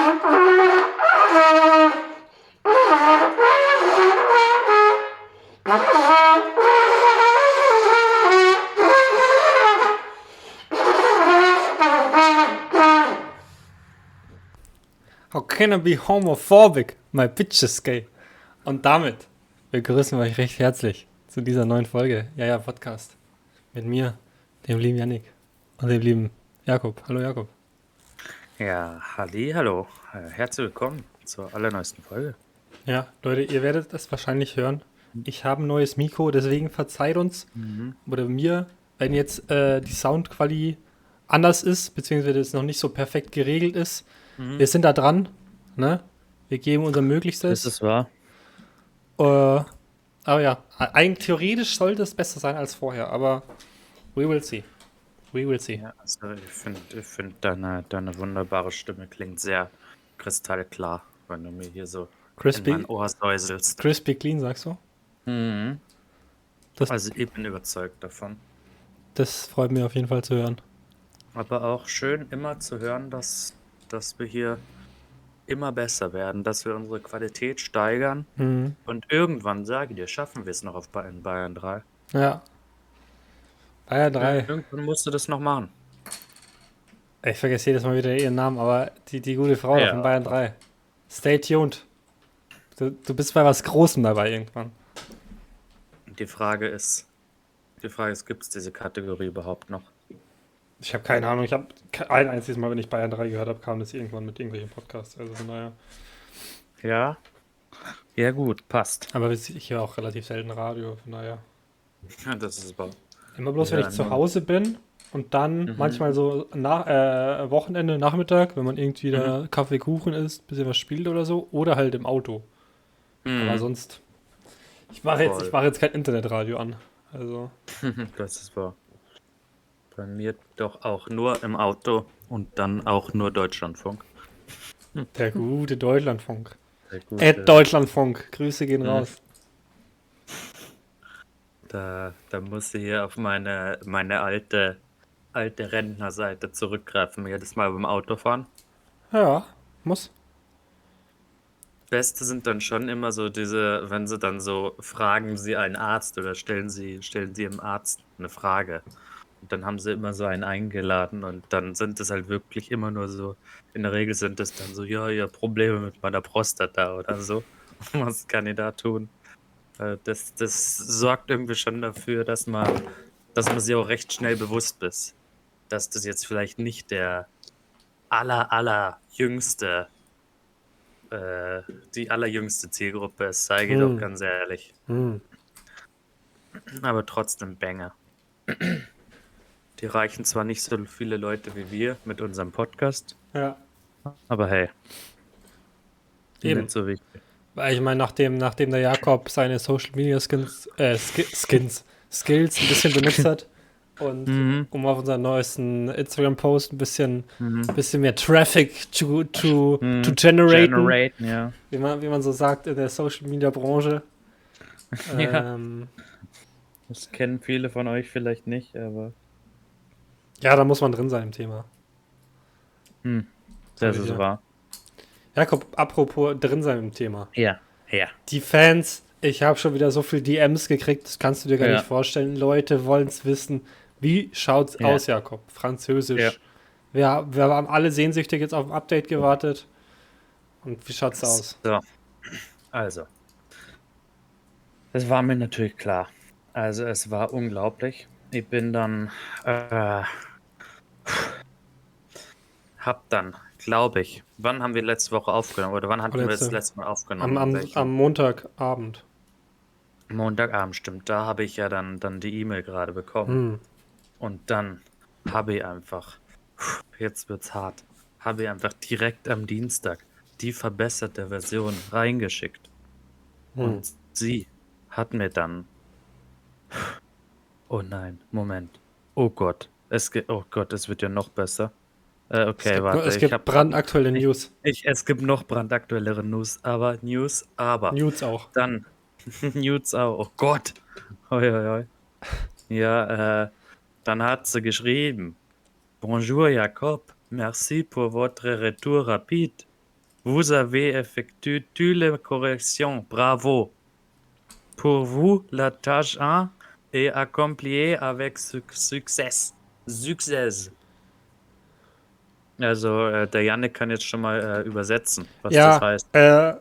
How can I be homophobic? My bitch is gay. Und damit begrüßen wir euch recht herzlich zu dieser neuen Folge Ja Ja Podcast. Mit mir, dem lieben Yannick und dem lieben Jakob. Hallo Jakob. Ja, halli, hallo. Äh, Herzlich willkommen zur allerneuesten Folge. Ja, Leute, ihr werdet das wahrscheinlich hören. Ich habe ein neues Mikro, deswegen verzeiht uns oder mir, wenn jetzt äh, die Soundqualität anders ist, beziehungsweise es noch nicht so perfekt geregelt ist. Wir sind da dran, ne? Wir geben unser Möglichstes. Das ist wahr. Äh, aber ja, eigentlich theoretisch sollte es besser sein als vorher, aber we will see. We will see. Ja, also ich finde, find deine, deine wunderbare Stimme klingt sehr kristallklar, wenn du mir hier so Crispy, in mein Ohr säuselst. crispy clean, sagst du? Mhm. Das, Also ich bin überzeugt davon. das freut mich auf jeden Fall zu hören. Aber auch schön immer zu hören, dass, dass wir hier immer besser werden, dass wir unsere Qualität steigern Mhm. und irgendwann, sage ich dir, schaffen wir es noch auf Bayern, Bayern 3. Ja. Bayern 3. Irgendwann musst du das noch machen. Ich vergesse jedes Mal wieder ihren Namen, aber die, die gute Frau Ja. von Bayern 3. Stay tuned. Du, du bist bei was Großem dabei irgendwann. Die Frage ist, die Frage ist, gibt es diese Kategorie überhaupt noch? Ich habe keine Ahnung. Ich habe ein einziges Mal, wenn ich Bayern 3 gehört habe, kam das irgendwann mit irgendwelchen Podcasts. Also von daher. Ja. Ja gut, passt. Aber ich höre auch relativ selten Radio, von daher. Ja, das ist aber. Immer bloß, wenn Ja, ich zu Hause bin und dann Mhm. manchmal so nach, äh, Wochenende, Nachmittag, wenn man irgendwie da Mhm. Kaffee, Kuchen isst, bisschen was spielt oder so, oder halt im Auto. Aber Mhm. sonst. Ich mache jetzt, ich mache jetzt kein Internetradio an. Also. das ist wahr. Bei mir doch auch nur im Auto und dann auch nur Deutschlandfunk. Der gute Deutschlandfunk. Sehr gut, Ed Deutschlandfunk. Grüße gehen Mhm. raus. Da, da muss ich hier auf meine, meine alte, alte Rentnerseite zurückgreifen, jedes Mal beim Autofahren. Ja, muss. Beste sind dann schon immer so diese, wenn sie dann so fragen sie einen Arzt oder stellen sie, stellen sie dem Arzt eine Frage. Und dann haben sie immer so einen eingeladen und dann sind es halt wirklich immer nur so, in der Regel sind es dann so, ja, ja, Probleme mit meiner Prostata oder so. Was kann ich da tun? Äh, Das, das sorgt irgendwie schon dafür, dass man, dass man sich auch recht schnell bewusst ist, dass das jetzt vielleicht nicht der aller, aller jüngste äh, die allerjüngste Zielgruppe ist, sage ich Hm. doch ganz ehrlich. Hm. Aber trotzdem Banger. Die reichen zwar nicht so viele Leute wie wir mit unserem Podcast, Ja. aber hey, Eben. nicht so wichtig. Weil ich meine, nachdem, nachdem der Jakob seine Social Media Skins, äh, Ski Skins, Skills ein bisschen benutzt hat und Mhm. um auf unseren neuesten Instagram-Post ein bisschen, Mhm. bisschen mehr Traffic to, to, Mhm. to generaten, Generaten, ja. wie, man, wie man so sagt in der Social Media Branche. Ja. Ähm, Das kennen viele von euch vielleicht nicht, aber ja, da muss man drin sein im Thema. hm, das Ja. ist wahr. Jakob, apropos drin sein im Thema. Ja, ja. Die Fans, ich habe schon wieder so viel DMs gekriegt, das kannst du dir gar Ja. nicht vorstellen. Leute wollen es wissen. Wie schaut's Ja. aus, Jakob? Französisch. Ja. Wir, wir haben alle sehnsüchtig jetzt auf ein Update gewartet. Und wie schaut's aus? So, also. Das war mir natürlich klar. Also es war unglaublich. Ich bin dann, äh, hab dann, glaube ich, wann haben wir letzte Woche aufgenommen? Oder wann hatten wir Vorletzte. das letzte Mal aufgenommen? Am, am, am Montagabend. Montagabend, stimmt. Da habe ich ja dann, dann die E-Mail gerade bekommen. Hm. Und dann habe ich einfach, jetzt wird's hart, habe ich einfach direkt am Dienstag die verbesserte Version reingeschickt. Hm. Und sie hat mir dann. Oh nein, Moment. Oh Gott. Es geht. Oh Gott, es wird ja noch besser. Äh, okay, es gibt, warte. es ich gibt hab, brandaktuelle News. ich, es gibt noch brandaktuellere News, aber News, aber News auch. dann News auch. Oh Gott. Hoi, hoi, hoi. Ja, äh, dann hat sie geschrieben. Bonjour Jacob, merci pour votre retour rapide. Vous avez effectué toutes les corrections. Bravo. Pour vous, la tâche 1 est accomplie avec suc- succès. Also, äh, der Janik kann jetzt schon mal äh, übersetzen, was ja, das heißt. Äh,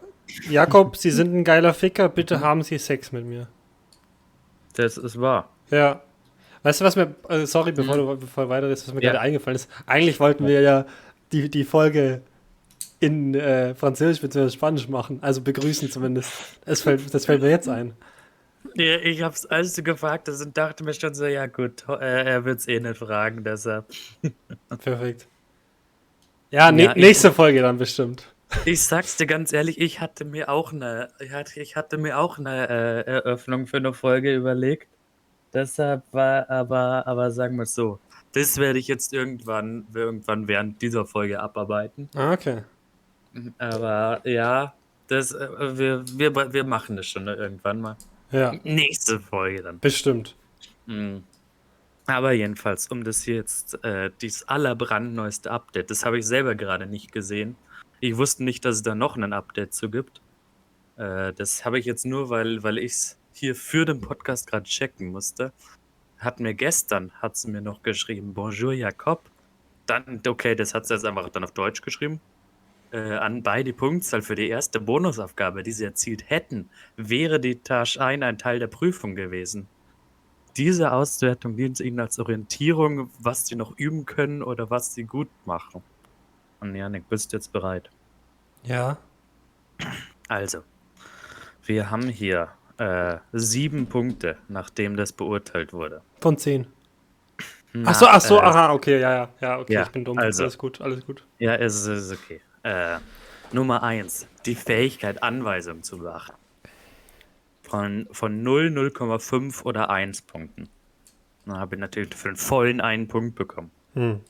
Jakob, Sie sind ein geiler Ficker, bitte haben Sie Sex mit mir. Das ist wahr. Ja. Weißt du, was mir, äh, sorry, bevor du bevor weiter ist, was mir Ja. gerade eingefallen ist. Eigentlich wollten wir ja die, die Folge in äh, Französisch bzw. Spanisch machen, also begrüßen zumindest. Das fällt, das fällt mir jetzt ein. Ja, ich hab's, als du gefragt hast und dachte mir schon so, ja gut, äh, er wird's eh nicht fragen, deshalb. Perfekt. Ja, ne Ja, ich- nächste Folge dann bestimmt. Ich sag's dir ganz ehrlich, ich hatte mir auch eine, ich hatte, ich hatte mir auch eine äh, Eröffnung für eine Folge überlegt. Deshalb war, aber, aber sagen wir es so, das werde ich jetzt irgendwann, irgendwann während dieser Folge abarbeiten. Ah, okay. Aber ja, das, äh, wir, wir, wir machen das schon irgendwann mal. Ja, Nächste Folge dann. bestimmt. Mhm. Aber jedenfalls, um das hier jetzt, äh, dieses allerbrandneueste Update, das habe ich selber gerade nicht gesehen. Ich wusste nicht, dass es da noch ein Update zu gibt. Äh, das habe ich jetzt nur, weil, weil ich es hier für den Podcast gerade checken musste. Hat mir gestern, hat sie mir noch geschrieben, Bonjour Jakob. Dann, okay, das hat sie jetzt einfach dann auf Deutsch geschrieben. Äh, anbei die Punktzahl für die erste Bonusaufgabe, die sie erzielt hätten, wäre die Tasche 1 ein Teil der Prüfung gewesen. Diese Auswertung dient ihnen als Orientierung, was sie noch üben können oder was sie gut machen. Und Janik, bist du jetzt bereit? Ja. Also, wir haben hier äh, sieben Punkte, nachdem das beurteilt wurde. Von 10. Na, Ach so, ach so, äh, aha, okay, ja, ja, ja, okay, ja, ich bin dumm. also. Alles gut, alles gut. Ja, es ist, ist okay. Äh, Nummer eins, die Fähigkeit, Anweisungen zu beachten. Von, von 0, 0,5 oder 1 Punkten. Dann habe ich natürlich für den vollen einen Punkt bekommen. Hm.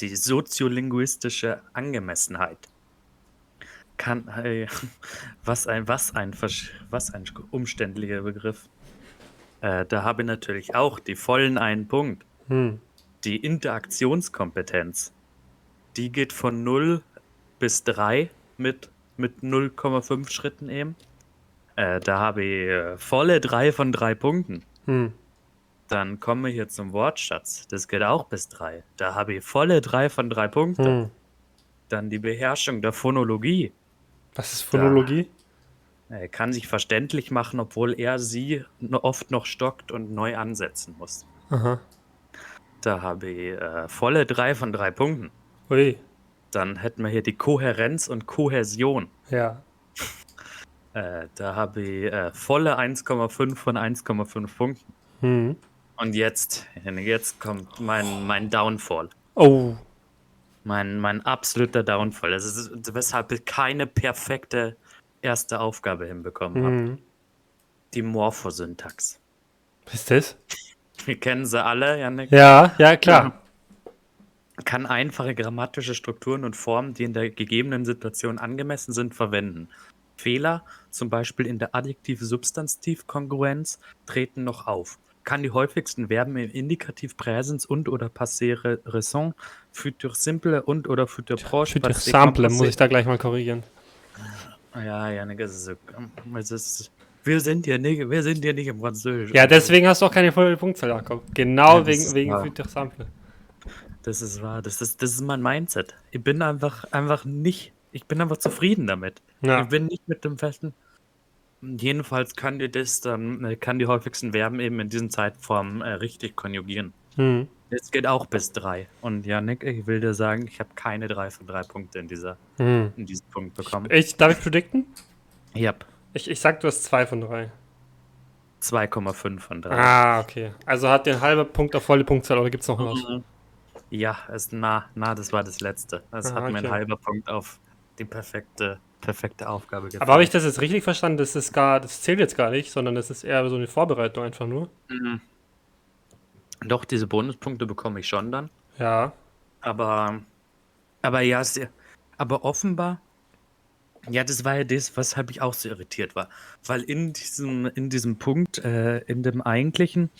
Die soziolinguistische Angemessenheit. Kann, äh, was ein, was ein, was ein umständlicher Begriff. Äh, da habe ich natürlich auch die vollen einen Punkt. Hm. Die Interaktionskompetenz, die geht von 0 bis 3 mit, mit 0,5 Schritten eben. Äh, da habe ich äh, volle 3 von 3 Punkten. Hm. Dann kommen wir hier zum Wortschatz. Das geht auch bis 3. Da habe ich volle 3 von 3 Punkten. Hm. Dann die Beherrschung der Phonologie. Was ist Phonologie? Er kann sich verständlich machen, obwohl er sie oft noch stockt und neu ansetzen muss. Aha. Da habe ich äh, volle 3 von 3 Punkten. Ui. Dann hätten wir hier die Kohärenz und Kohäsion. Ja. Äh, da habe ich äh, volle 1,5 von 1,5 Punkten. Hm. Und jetzt, jetzt kommt mein, mein Downfall. Oh. Mein, mein absoluter Downfall. Das ist, weshalb ich keine perfekte erste Aufgabe hinbekommen habe. Hm. Die Morphosyntax. Was ist das? Wir kennen sie alle, Janik. Ja, ja, klar. Kann einfache grammatische Strukturen und Formen, die in der gegebenen Situation angemessen sind, verwenden. Fehler, zum Beispiel in der Adjektiv-Substantiv-Kongruenz, treten noch auf. Kann die häufigsten Verben im Indikativ Präsens und oder Passé Raison, Futur Simple und oder Futur Proche, Sample Composé- muss ich da gleich mal korrigieren. Ja, Janik, es ist, es ist wir sind ja nicht, wir sind ja nicht im Französisch. Ja, deswegen hast du auch keine volle Punktzahl, Jakob. Genau Ja, wegen, wegen. Futur Sample. Das ist wahr. Das ist, das ist mein Mindset. Ich bin einfach, einfach nicht, ich bin einfach zufrieden damit. Ja. Ich bin nicht mit dem festen. Jedenfalls kann die das dann, äh, kann die häufigsten Verben eben in diesen Zeitformen äh, richtig konjugieren. Hm. Es geht auch bis drei. Und Janik, ich will dir sagen, ich habe keine drei von drei Punkte in dieser, Hm. in diesem Punkt bekommen. Ich, darf ich predikten? Ich habe Ich, ich sag, du hast zwei von drei. 2,5 von drei. Ah, okay. Also hat den halber Punkt auf volle Punktzahl oder gibt's noch was? Ja, es, na, na, das war das letzte. Es Ah, hat mir ein okay. halber Punkt auf die perfekte, perfekte Aufgabe gefallen. Aber habe ich das jetzt richtig verstanden? Das ist gar, das zählt jetzt gar nicht, sondern das ist eher so eine Vorbereitung einfach nur. Mhm. Doch, diese Bonuspunkte bekomme ich schon dann. Ja. Aber, aber ja, aber offenbar, ja, das war ja das, weshalb ich auch so irritiert war. Weil in diesem, in diesem Punkt, äh, in dem eigentlichen,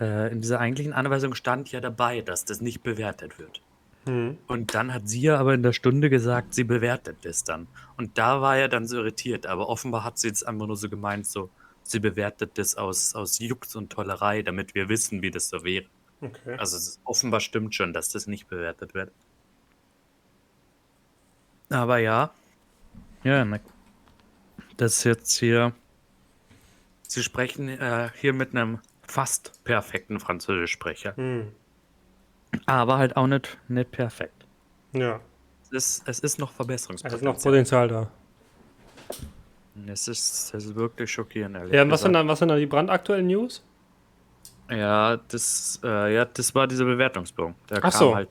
äh, in dieser eigentlichen Anweisung stand ja dabei, dass das nicht bewertet wird. Hm. Und dann hat sie ja aber in der Stunde gesagt, sie bewertet das dann. Und da war er dann so irritiert. Aber offenbar hat sie jetzt einfach nur so gemeint, so, sie bewertet das aus, aus Jux und Tollerei, damit wir wissen, wie das so wäre. Okay. Also es ist, offenbar stimmt schon, dass das nicht bewertet wird. Aber ja. Ja, ne. Das ist jetzt hier. Sie sprechen äh, hier mit einem fast perfekten Französischsprecher. Hm. Aber halt auch nicht, nicht perfekt. Ja. Es ist, es ist noch Es Verbesserungspotenzial. ist noch Potenzial da. Es ist, es ist wirklich schockierend, ehrlich Ja, und was sind, dann, was sind dann die brandaktuellen News? Ja, das, äh, ja, das war dieser Bewertungsbogen. Der Ach kam so. halt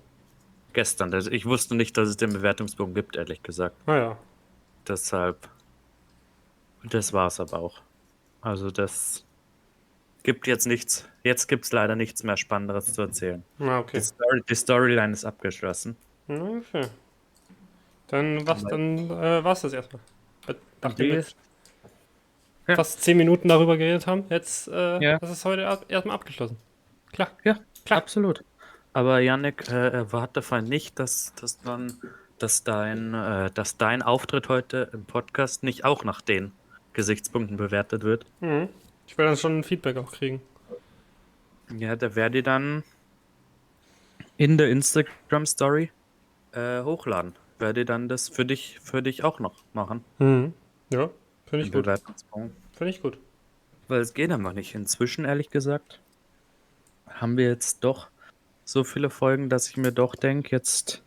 gestern. Das- Ich wusste nicht, dass es den Bewertungsbogen gibt, ehrlich gesagt. Ah ja. Deshalb. Das war's aber auch. Also das gibt jetzt nichts. Jetzt gibt's leider nichts mehr Spannenderes zu erzählen. Ah, okay. Die, Story, die Storyline ist abgeschlossen. Okay. Dann was, dann äh, war's das erstmal. Nachdem wir Ja. fast zehn Minuten darüber geredet haben, jetzt äh, Ja. das ist heute ab, erstmal abgeschlossen. Klar. Ja, Klar. absolut. Aber Yannick, äh, erwarte fein nicht, dass, dass dann, dass dein, äh, dass dein Auftritt heute im Podcast nicht auch nach den Gesichtspunkten bewertet wird. Mhm. Ich will dann schon ein Feedback auch kriegen. Ja, da werde ich dann in der Instagram Story äh, hochladen. Werde ich dann das für dich, für dich auch noch machen. Mhm. Ja, finde ich gut. Finde ich gut. Weil es geht einfach nicht. Inzwischen, ehrlich gesagt, haben wir jetzt doch so viele Folgen, dass ich mir doch denke, jetzt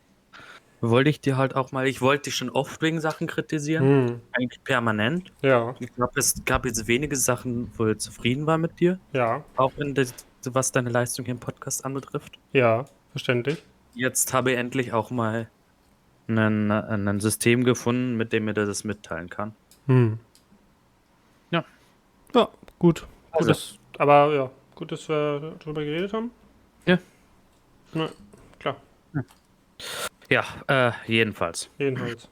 wollte ich dir halt auch mal, ich wollte dich schon oft wegen Sachen kritisieren, Mhm. eigentlich permanent. Ja, Ich glaube, es gab jetzt wenige Sachen, wo ich zufrieden war mit dir, ja, auch in der, was deine Leistung hier im Podcast anbetrifft. ja, verständlich. Jetzt habe ich endlich auch mal ein System gefunden, mit dem mir das mitteilen kann. Mhm. Ja. Ja, gut. Also. Gutes, aber ja, gut, dass wir darüber geredet haben. Ja. Na, klar, Ja, äh, jedenfalls, jedenfalls.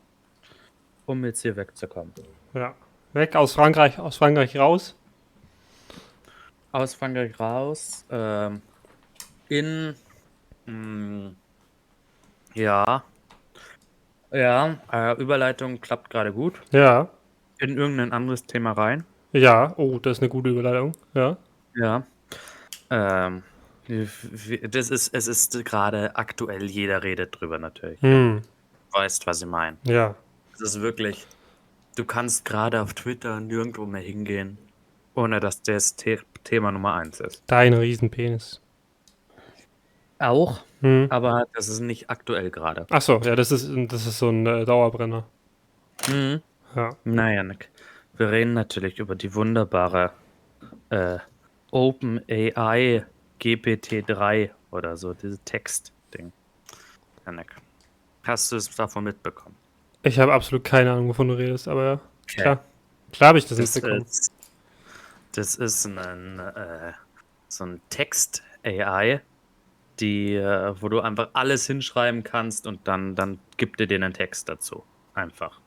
um jetzt hier wegzukommen. Ja. Weg aus Frankreich, aus Frankreich raus. Aus Frankreich raus. Ähm, in. Mh, ja. Ja, äh, Überleitung klappt gerade gut. Ja. In irgendein anderes Thema rein. Ja, oh, das ist eine gute Überleitung. Ja. Ja. Ähm, das ist, es ist gerade aktuell, jeder redet drüber natürlich. Hm. Du weißt, was ich meine. Ja. Es ist wirklich, du kannst gerade auf Twitter nirgendwo mehr hingehen, ohne dass das The Thema Nummer eins ist. Dein Riesenpenis. Auch, Hm. aber das ist nicht aktuell gerade. Achso, ja, das ist, das ist so ein äh, Dauerbrenner. Mhm. Ja. Naja, Nick. Wir reden natürlich über die wunderbare äh, OpenAI GPT-3 oder so, dieses Text-Ding. Ja, Nick. Hast du es davon mitbekommen? Ich habe absolut keine Ahnung, wovon du redest, aber ja, Okay. klar. Klar habe ich das, Das mitbekommen. ist, das ist ein, äh, so ein Text-AI, die, äh, wo du einfach alles hinschreiben kannst und dann, dann gibt dir den einen Text dazu. Einfach.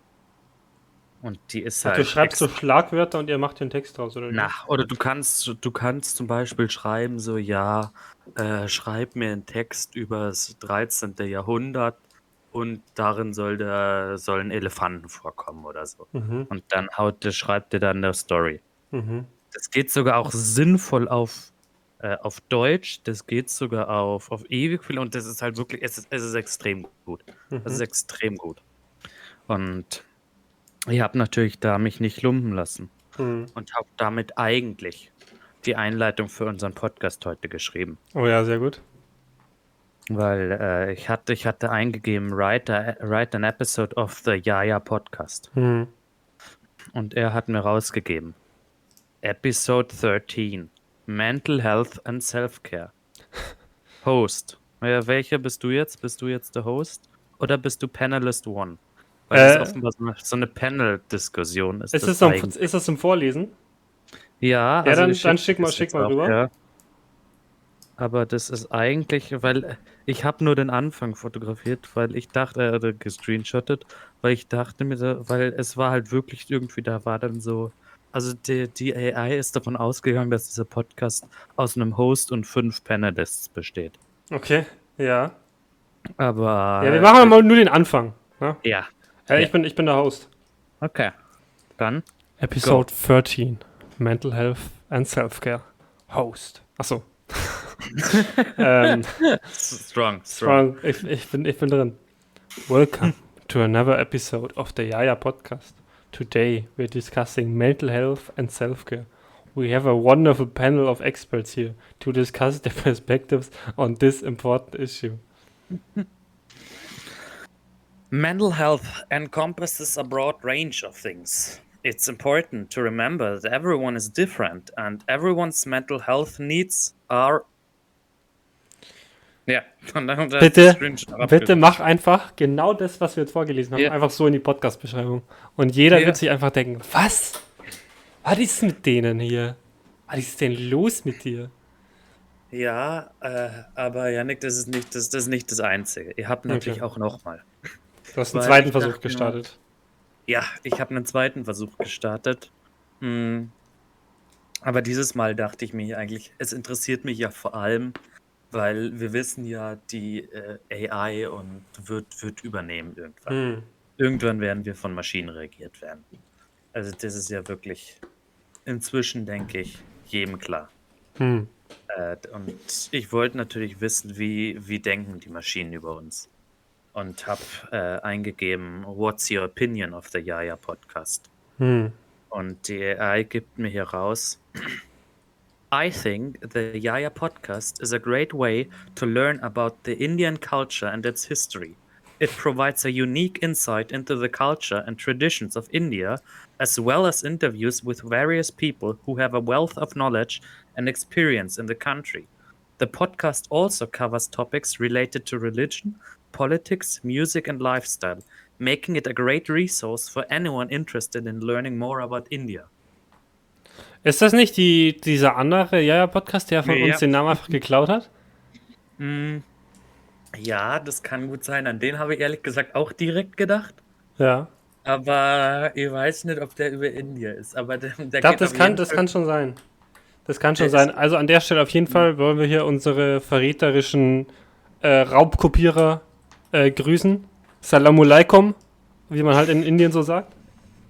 Und die ist halt. du schreibst so Schlagwörter und ihr macht den Text draus, oder? Na, oder du kannst, du kannst zum Beispiel schreiben, so, ja, äh, schreib mir einen Text über das 13. Jahrhundert und darin soll der, sollen Elefanten vorkommen oder so. Mhm. Und dann haut, der- schreibt dir dann eine Story. Mhm. Das geht sogar auch sinnvoll auf, äh, auf Deutsch, das geht sogar auf, auf ewig viel und das ist halt wirklich, es ist, es ist extrem gut. Es ist Mhm. extrem gut. Und ich habe natürlich da mich nicht lumpen lassen Mhm. und habe damit eigentlich die Einleitung für unseren Podcast heute geschrieben. Oh ja, sehr gut. Weil äh, ich, hatte, ich hatte eingegeben, write, a, write an episode of the Yaya Podcast. Mhm. Und er hat mir rausgegeben. Episode 13. Mental Health and Self-Care. Host. Ja, welcher bist du jetzt? Bist du jetzt der Host? Oder bist du Panelist One? Weil Äh, das offenbar so eine, so eine Panel-Diskussion ist. Ist das zum, ist das zum Vorlesen? Ja, Ja, dann- ich dann schick mal- schick mal rüber. Ja. Aber das ist eigentlich, weil ich habe nur den Anfang fotografiert, weil ich dachte, äh, oder gescreenshottet, weil ich dachte mir, so, weil es war halt wirklich irgendwie, da war dann so, also die, die AI ist davon ausgegangen, dass dieser Podcast aus einem Host und fünf Panelists besteht. Okay, ja. Aber. Ja, wir machen mal nur den Anfang. Ne? Ja. Ja, ich, bin, ich bin der Host. Okay. Dann. Episode 13. Mental Health and Self-Care. Host. Achso. ähm, Strong, strong. strong. Ich, ich, bin, ich bin drin. Welcome to another episode of the Yaya Podcast. Today we're discussing mental health and self-care. We have a wonderful panel of experts here to discuss their perspectives on this important issue. Mental health encompasses a broad range of things. It's important to remember that everyone is different and everyone's mental health needs are. Ja, und dann da ist Bitte, Bitte mach einfach genau das, was wir jetzt vorgelesen haben, Ja. einfach so in die Podcast-Beschreibung. Und jeder Ja. wird sich einfach denken, was? Was ist mit denen hier? Was ist denn los mit dir? Ja, äh, aber Janik, das ist nicht das, das ist nicht das Einzige. Ihr habt natürlich Okay. auch nochmal. Du hast einen zweiten Versuch dachte gestartet. Ja, ich habe einen zweiten Versuch gestartet. Hm. Aber dieses Mal dachte ich mir eigentlich, es interessiert mich ja vor allem, weil wir wissen ja, die äh, AI und wird, wird übernehmen irgendwann. Hm. Irgendwann werden wir von Maschinen regiert werden. Also das ist ja wirklich inzwischen, denke ich, jedem klar. Hm. Äh, und ich wollte natürlich wissen, wie, wie denken die Maschinen über uns. Und habe äh, eingegeben, what's your opinion of the Yaya Podcast? Hm. Und die AI gibt mir hier raus. I think the Yaya podcast is a great way to learn about the Indian culture and its history. It provides a unique insight into the culture and traditions of India, as well as interviews with various people who have a wealth of knowledge and experience in the country. The podcast also covers topics related to religion, politics, music, and lifestyle, making it a great resource for anyone interested in learning more about India. Ist das nicht die, dieser andere Jaja-Podcast, der von Nee, uns ja. den Namen einfach geklaut hat? Mm, Ja, das kann gut sein. An den habe ich ehrlich gesagt auch direkt gedacht. Ja. Aber ich weiß nicht, ob der über India ist. Aber der, der Ich glaube, das kann, das kann schon sein. Das kann schon sein. Also an der Stelle auf jeden Fall wollen wir hier unsere verräterischen äh, Raubkopierer äh, grüßen. Salamu alaikum, wie man halt in Indien so sagt.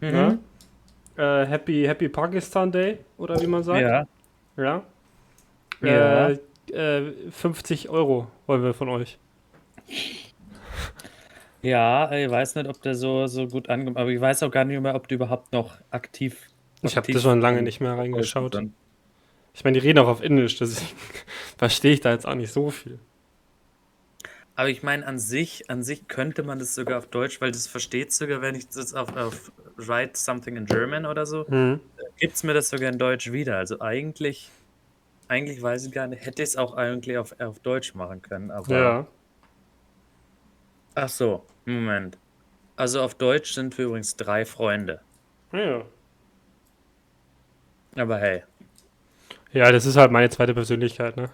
Mhm. Ja? Äh, happy, happy Pakistan Day, oder wie man sagt. Ja, Ja. Ja. Äh, äh, 50 Euro wollen wir von euch. ja, ich weiß nicht, ob der so, so gut angekommen Aber ich weiß auch gar nicht mehr, ob die überhaupt noch aktiv. Ich habe das schon lange nicht mehr reingeschaut. Ich meine, die reden auch auf Indisch, deswegen verstehe ich da jetzt auch nicht so viel. Aber ich meine, an sich, an sich könnte man das sogar auf Deutsch, weil das versteht sogar, wenn ich das auf, auf Write Something in German oder so, Hm. gibt es mir das sogar in Deutsch wieder. Also eigentlich, eigentlich weiß ich gar nicht, hätte ich es auch eigentlich auf, auf Deutsch machen können. Aber Ja. Ach so, Moment. Also auf Deutsch sind wir übrigens drei Freunde. Ja. Aber hey, Ja, das ist halt meine zweite Persönlichkeit, ne?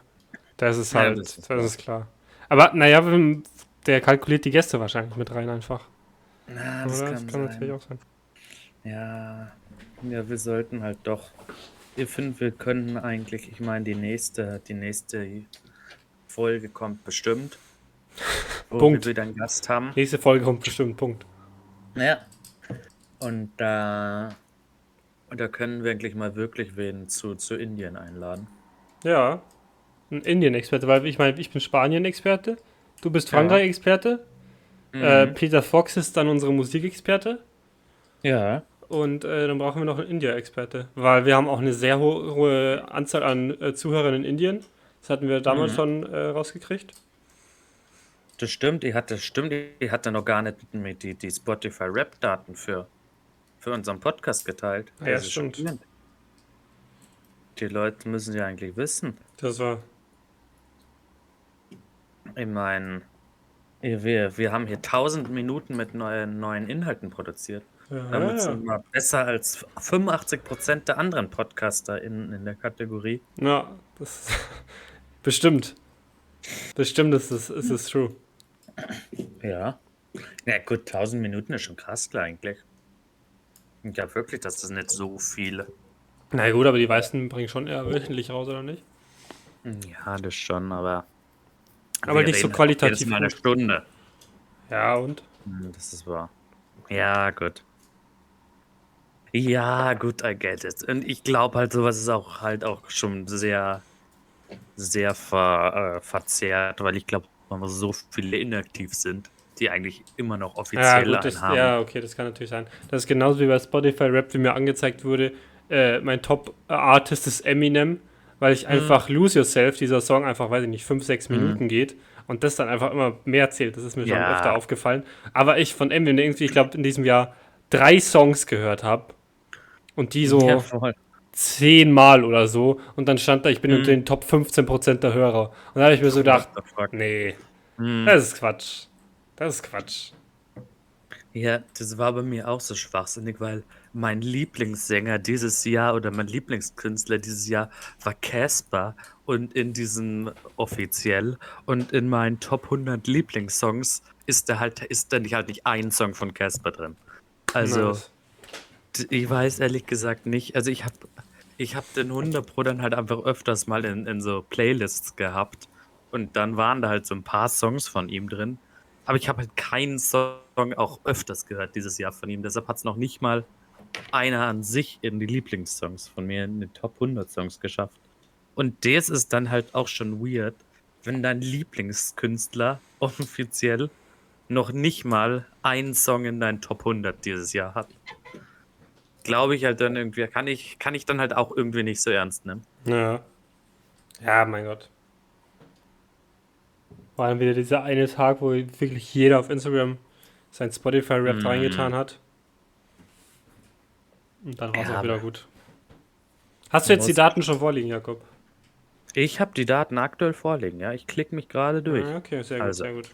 Das ist Ja, halt, das ist das ist klar. Aber naja, der kalkuliert die Gäste wahrscheinlich mit rein einfach. na, Oder? das kann, natürlich auch sein. Ja, ja, wir sollten halt doch. Ich finde, wir könnten eigentlich, ich meine, die nächste, die nächste Folge kommt bestimmt. Wo Punkt. wir einen Gast haben. Nächste Folge kommt bestimmt, Punkt. Ja. Und da, und da können wir eigentlich mal wirklich wen zu, zu Indien einladen. Ja. Ein Indien-Experte, weil ich meine, ich bin Spanien-Experte, du bist. Frankreich-Experte, äh, Mhm. Peter Fox ist dann unsere Musikexperte ja. und äh, dann brauchen wir noch einen India-Experte, weil wir haben auch eine sehr ho hohe Anzahl an äh, Zuhörern in Indien. Das hatten wir damals Mhm. schon äh, rausgekriegt. Das stimmt, ich hatte, stimmt, ich hatte noch gar nicht mit die, die Spotify Rap-Daten für, für unseren Podcast geteilt. Ja, Das stimmt. Die Leute müssen ja eigentlich wissen. Das war. Ich meine, wir, wir haben hier 1000 Minuten mit neuen, neuen Inhalten produziert. Damit Ja, ja. sind wir besser als 85% der anderen Podcaster in, in der Kategorie. ja, das bestimmt. Bestimmt ist es, ist es true. Ja. Ja, gut, 1000 Minuten ist schon krass, eigentlich. Ich glaube wirklich, dass das nicht so viele. Na gut, aber die meisten bringen schon eher wöchentlich raus, oder nicht? Ja, das schon, aber Aber Wir nicht so qualitativ Jedes Mal eine gut. Stunde. Ja, und? Hm, Das ist wahr. Ja, gut. Ja, gut, I get it. Und ich glaube halt, sowas ist auch halt auch schon sehr, sehr ver, äh, verzerrt, weil ich glaube, wenn so viele inaktiv sind, die eigentlich immer noch Ja, offiziell gut, einen das, haben. ja, okay, das kann natürlich sein. Das ist genauso wie bei Spotify Rap, wie mir angezeigt wurde. Äh, mein Top-Artist ist Eminem, weil ich einfach Lose Yourself, dieser Song einfach, weiß ich nicht, 5, 6 Mhm. Minuten geht und das dann einfach immer mehr zählt. Das ist mir schon Ja. öfter aufgefallen. Aber ich von Eminem irgendwie, ich glaube, in diesem Jahr drei Songs gehört habe und die so Ja, zehnmal oder so und dann stand da, ich bin Mhm. unter den Top 15% der Hörer. Und da habe ich mir so gedacht, nee, Hm. das ist Quatsch. Das ist Quatsch. Ja, das war bei mir auch so schwachsinnig, weil mein Lieblingssänger dieses Jahr oder mein Lieblingskünstler dieses Jahr war Casper und in diesem offiziell und in meinen Top 100 Lieblingssongs ist da halt ist da nicht halt nicht ein Song von Casper drin. Also Nice. ich weiß ehrlich gesagt nicht. Also ich habe ich habe den 100 Pro dann halt einfach öfters mal in, in so Playlists gehabt und dann waren da halt so ein paar Songs von ihm drin. Aber ich habe halt keinen Song auch öfters gehört dieses Jahr von ihm. Deshalb hat es noch nicht mal einer an sich in die Lieblingssongs von mir in die Top 100 Songs geschafft. Und das ist dann halt auch schon weird, wenn dein Lieblingskünstler offiziell noch nicht mal einen Song in deinen Top 100 dieses Jahr hat. Glaube ich halt dann irgendwie, kann ich, kann ich dann halt auch irgendwie nicht so ernst nehmen. Ja. Ja, mein Gott. War dann wieder dieser eine Tag, wo wirklich jeder auf Instagram sein Spotify-Rap Mhm. reingetan hat. Und dann war es auch wieder gut. Hast du jetzt die Daten schon vorliegen, Jakob? Ich habe die Daten aktuell vorliegen, ja. Ich klicke mich gerade durch. Ja, okay, sehr gut, Also, sehr gut.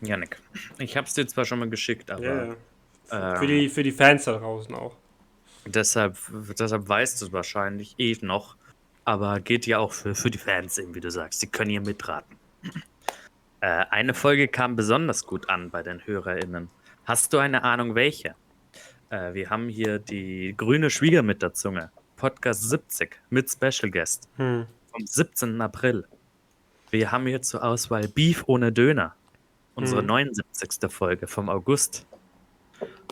Janik, ich habe es dir zwar schon mal geschickt, aber Ja, ja. äh, Für, die, für die Fans da draußen auch. deshalb, deshalb weißt du es wahrscheinlich eh noch. Aber geht ja auch für, für die Fans eben, wie du sagst. Die können hier mitraten. Äh, eine Folge kam besonders gut an bei den HörerInnen. Hast du eine Ahnung, welche? Äh, wir haben hier die grüne Schwieger mit der Zunge. Podcast 70 mit Special Guest Hm. vom 17. April. Wir haben hier zur Auswahl Beef ohne Döner. Unsere Mhm. 79. Folge vom August.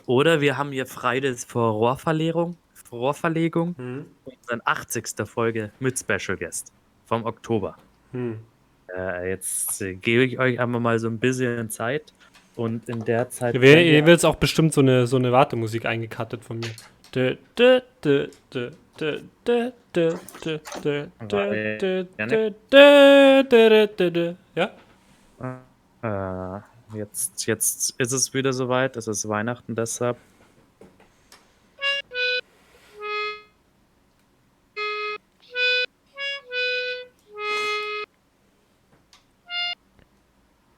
Oder wir haben hier Fridays vor Rohrverlegung, Rohrverlegung, Hm. unsere 80. Folge mit Special Guest vom Oktober. Hm. Äh, jetzt äh, gebe ich euch einmal mal so ein bisschen Zeit und in der Zeit. Ihr- wird jetzt auch bestimmt so eine, so eine Wartemusik eingekattet von mir. Dö, dö, dö, dö, dö, dö, dö, dö, dö, Aber, dö, äh, dö, Janik? dö, dö, dö, dö, dö. Ja? Äh, jetzt, jetzt ist es wieder soweit. Es ist Weihnachten deshalb.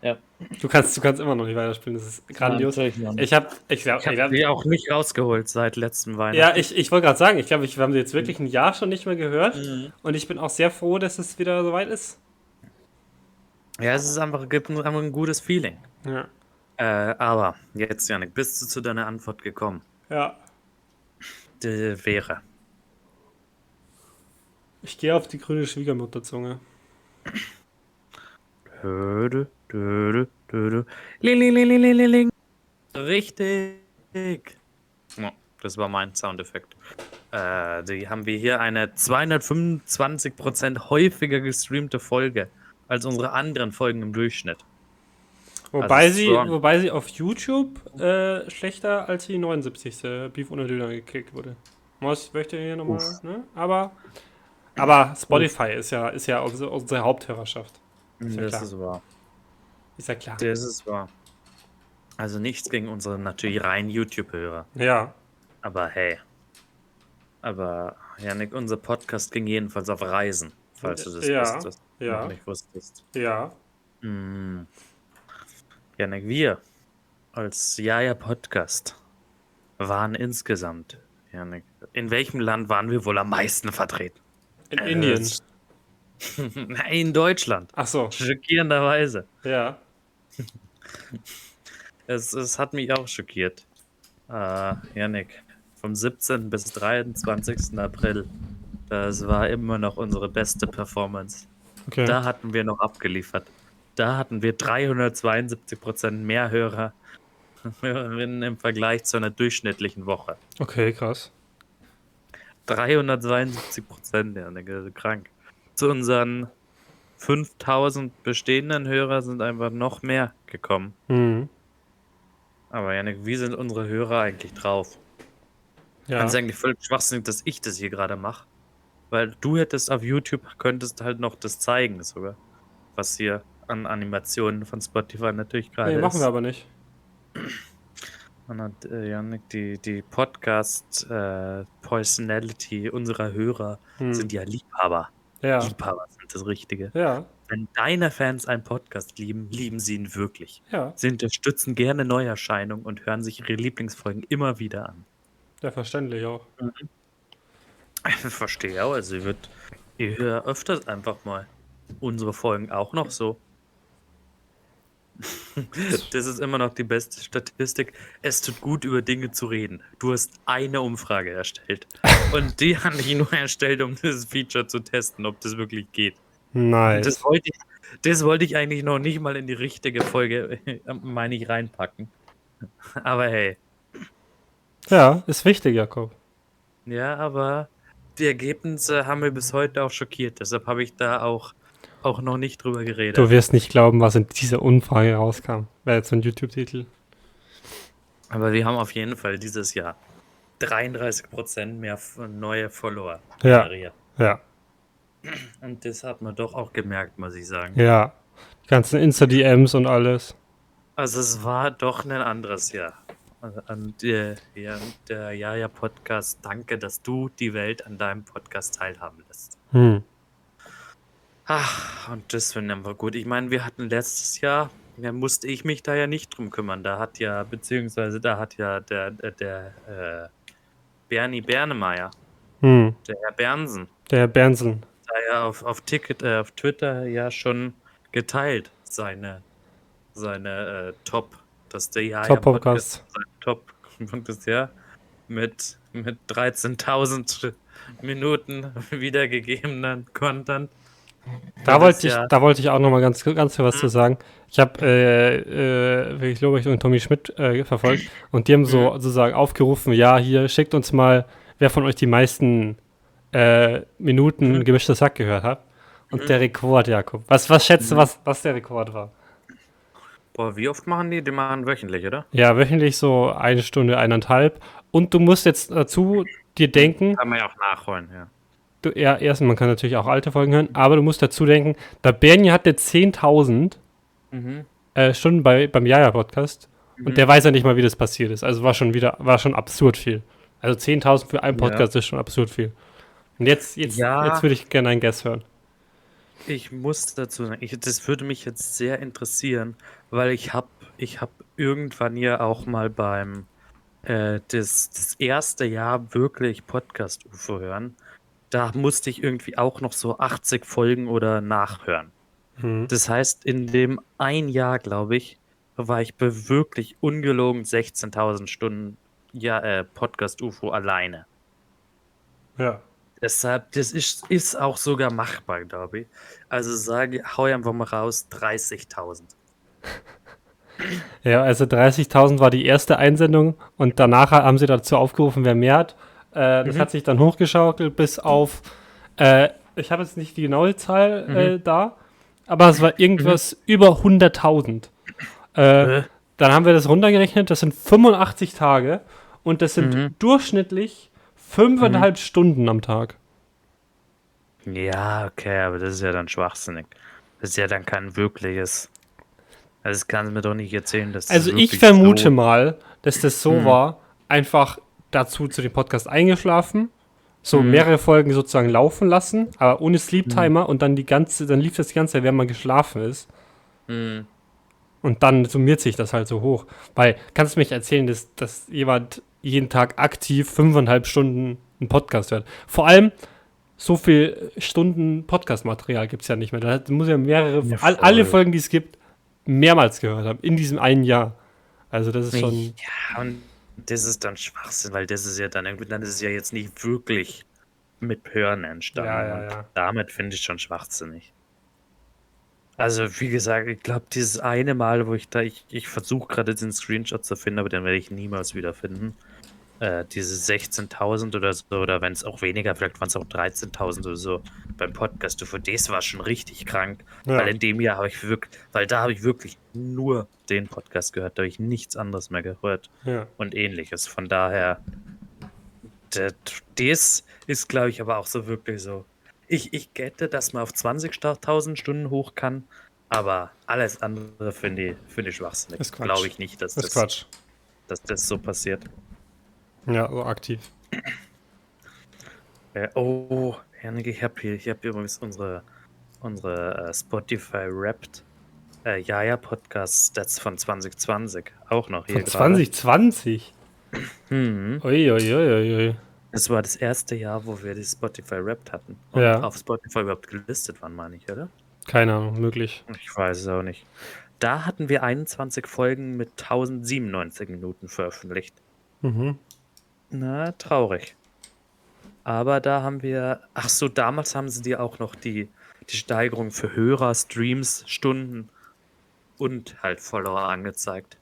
Ja, Du kannst, du kannst immer noch nicht weiterspielen, das ist grandios. Nicht. Ich habe, ich glaube, Ich habe die auch nicht rausgeholt seit letztem Weihnachten. ja, ich, ich wollte gerade sagen, ich glaube, ich, wir haben sie jetzt wirklich ein Jahr schon nicht mehr gehört Mhm. und ich bin auch sehr froh, dass es wieder soweit ist. Ja, es ist einfach, gibt einfach ein gutes Feeling. Ja. Äh, aber jetzt, Janik, bist du zu deiner Antwort gekommen? Ja. Die wäre. Ich gehe auf die grüne Schwiegermutterzunge. Ling. Richtig. Das war mein Soundeffekt. Äh, die haben wir hier eine 225% häufiger gestreamte Folge als unsere anderen Folgen im Durchschnitt. Wobei, Also sie, strong. wobei sie auf YouTube äh, schlechter als die 79. Beef ohne Döner gekickt wurde. Muss, möchte hier nochmal, ne? Aber, aber Spotify ist ja, ist ja unsere, unsere Haupthörerschaft. Ist ja das klar. ist wahr. Ist ja klar. Das ist wahr. Also nichts gegen unsere natürlich rein YouTube-Hörer. Ja. Aber hey. Aber, Janik, unser Podcast ging jedenfalls auf Reisen, falls du das Ja, wusstest. ja. Noch nicht wusstest. Ja. Mm. Janik, wir als Jaja Podcast waren insgesamt, Janik, in welchem Land waren wir wohl am meisten vertreten? In Äh, Indien. Nein, in Deutschland. Ach so. Schockierenderweise. Ja. Es, es hat mich auch schockiert. Äh, Janik, vom 17. bis 23. April, das war immer noch unsere beste Performance. Okay. Da hatten wir noch abgeliefert. da hatten wir 372% mehr Hörer, Hörerinnen im Vergleich zu einer durchschnittlichen Woche. Okay, krass. 372 Prozent, ja, ne, krank. Zu unseren 5000 bestehenden Hörer sind einfach noch mehr gekommen. Mhm. Aber Janik, wie sind unsere Hörer eigentlich drauf? Ja. Das ist eigentlich völlig schwachsinnig, dass ich das hier gerade mache. Weil du hättest auf YouTube, könntest halt noch das zeigen sogar. Was hier an Animationen von Spotify natürlich gerade Nee, ist. machen wir aber nicht. Und hat äh, Janik, die, die Podcast-Personality unserer Hörer Hm. sind ja Liebhaber. Ja. Liebhaber sind das Richtige. Ja. Wenn deine Fans einen Podcast lieben, lieben sie ihn wirklich. Ja. Sie unterstützen gerne Neuerscheinungen und hören sich ihre Lieblingsfolgen immer wieder an. Ja, verständlich auch. Ich verstehe auch, also ich höre öfters einfach mal unsere Folgen auch noch so. Das ist immer noch die beste Statistik. Es tut gut, über Dinge zu reden. Du hast eine Umfrage erstellt. Und die habe ich nur erstellt, um das Feature zu testen, ob das wirklich geht. Nice. Das wollte ich, das wollte ich eigentlich noch nicht mal in die richtige Folge, meine ich, reinpacken. Aber hey. ja, ist wichtig, Jakob. Ja, aber die Ergebnisse haben mich bis heute auch schockiert. Deshalb habe ich da auch, auch noch nicht drüber geredet. Du wirst nicht glauben, was in dieser Umfrage rauskam. Wäre jetzt so ein YouTube-Titel. Aber wir haben auf jeden Fall dieses Jahr 33% mehr neue Follower Ja. generiert. Ja. Und das hat man doch auch gemerkt, muss ich sagen. Ja. Die ganzen Insta-DMs und alles. Also es war doch ein anderes Jahr. Also an der, der Jaja Podcast, danke, dass du die Welt an deinem Podcast teilhaben lässt. Hm. Ach, und das finde ich einfach gut. Ich meine, wir hatten letztes Jahr, da musste ich mich da ja nicht drum kümmern. Da hat ja, beziehungsweise da hat ja der, der, der äh, Bernie Bernemeyer, Hm. der Herr Bernsen, Der Herr Bernsen. da ja auf, auf, Ticket, äh, auf Twitter ja schon geteilt, seine, seine äh, Top, dass der Jaja Top-Podcast. sein Top Podcast, ja, mit, mit 13.000 Minuten wiedergegebenen Content. Da wollte ich, ja- da wollte ich auch noch mal ganz, ganz viel was zu sagen. Ich habe äh, äh, wirklich Lobrecht und Tommy Schmidt äh, verfolgt und die haben so sozusagen aufgerufen, ja, hier schickt uns mal, wer von euch die meisten äh, Minuten gemischter Sack gehört hat. Und der Rekord, Jakob. Was, was schätzt du, was, was der Rekord war? Boah, wie oft machen die? Die machen wöchentlich, oder? Ja, wöchentlich so eine Stunde, eineinhalb. Und du musst jetzt dazu dir denken, Kann man ja auch nachholen, ja. Du, ja, erstens, man kann natürlich auch alte Folgen hören, aber du musst dazu denken, der Bernie hatte 10.000 äh, Stunden bei, beim Jaja-Podcast und der weiß ja nicht mal, wie das passiert ist. Also war schon wieder, war schon absurd viel. Also 10.000 für einen Podcast ist schon absurd viel. Und jetzt, jetzt, Ja. jetzt würde ich gerne einen Guest hören. Ich muss dazu sagen, ich, das würde mich jetzt sehr interessieren, weil ich habe ich hab irgendwann ja auch mal beim äh, das, das erste Jahr wirklich Podcast-UFO hören. Da musste ich irgendwie auch noch so 80 Folgen oder nachhören. Mhm. Das heißt, in dem ein Jahr, glaube ich, war ich wirklich ungelogen 16.000 Stunden ja, äh, Podcast-UFO alleine. Ja. Deshalb, das ist, ist auch sogar machbar, glaube ich. Also sage, hau einfach mal raus, 30.000. Ja, also 30.000 war die erste Einsendung und danach haben sie dazu aufgerufen, wer mehr hat. Äh, das Mhm. hat sich dann hochgeschaukelt bis auf, äh, ich habe jetzt nicht die genaue Zahl Mhm. äh, da, aber es war irgendwas über 100.000. Äh, Äh, Dann haben wir das runtergerechnet, das sind 85 Tage und das sind Mhm. durchschnittlich fünfeinhalb Stunden am Tag. ja, okay, aber das ist ja dann schwachsinnig. Das ist ja dann kein wirkliches. Also, das kannst du mir doch nicht erzählen, dass das Also ich vermute so, mal, dass das so Mhm. war, einfach dazu zu dem Podcast eingeschlafen, so Mhm. mehrere Folgen sozusagen laufen lassen, aber ohne Sleep Timer und dann die ganze, dann lief das die ganze Zeit, während man geschlafen ist. Hm, Und dann summiert sich das halt so hoch. Weil, kannst du mich erzählen, dass, dass jemand jeden Tag aktiv fünfeinhalb Stunden einen Podcast hört? Vor allem, so viel Stunden Podcast-Material gibt es ja nicht mehr. Da muss ja mehrere, Ja, all, alle Folgen, die es gibt, mehrmals gehört haben. In diesem einen Jahr. Also, das ist schon. Ja, und das ist dann Schwachsinn, weil das ist ja dann irgendwie, dann ist es ja jetzt nicht wirklich mit Hören entstanden. Ja, ja, Und ja. Damit finde ich schon schwachsinnig. Also, wie gesagt, ich glaube, dieses eine Mal, wo ich da, ich, ich versuche gerade den Screenshot zu finden, aber den werde ich niemals wiederfinden. Äh, diese 16.000 oder so, oder wenn es auch weniger, vielleicht waren es auch 13.000 oder so beim Podcast. Du, für das war schon richtig krank, Ja. weil in dem Jahr habe ich wirklich, weil da habe ich wirklich nur den Podcast gehört, da habe ich nichts anderes mehr gehört Ja. und ähnliches. Von daher, das ist, glaube ich, aber auch so wirklich so. Ich, ich gette, dass man auf 20.000 Stunden hoch kann, aber alles andere finde ich, finde ich schwachsinnig. Glaube ich nicht, dass Das dass das so passiert. Ja, so aktiv. Äh, oh, Janik, ich habe hier, ich hab hier übrigens unsere, unsere äh, Spotify Wrapped äh, Jaja Podcast Stats von 2020 auch noch hier Von gerade. 2020. Mhm. Uiuiuiui. Das war das erste Jahr, wo wir die Spotify Wrapped hatten. Und Ja. auf Spotify überhaupt gelistet waren, meine ich, oder? Keine Ahnung, möglich. Ich weiß es auch nicht. Da hatten wir 21 Folgen mit 1097 Minuten veröffentlicht. Mhm. Na, traurig. Aber da haben wir, ach so, damals haben sie dir auch noch die, die Steigerung für Hörer, Streams, Stunden und halt Follower angezeigt.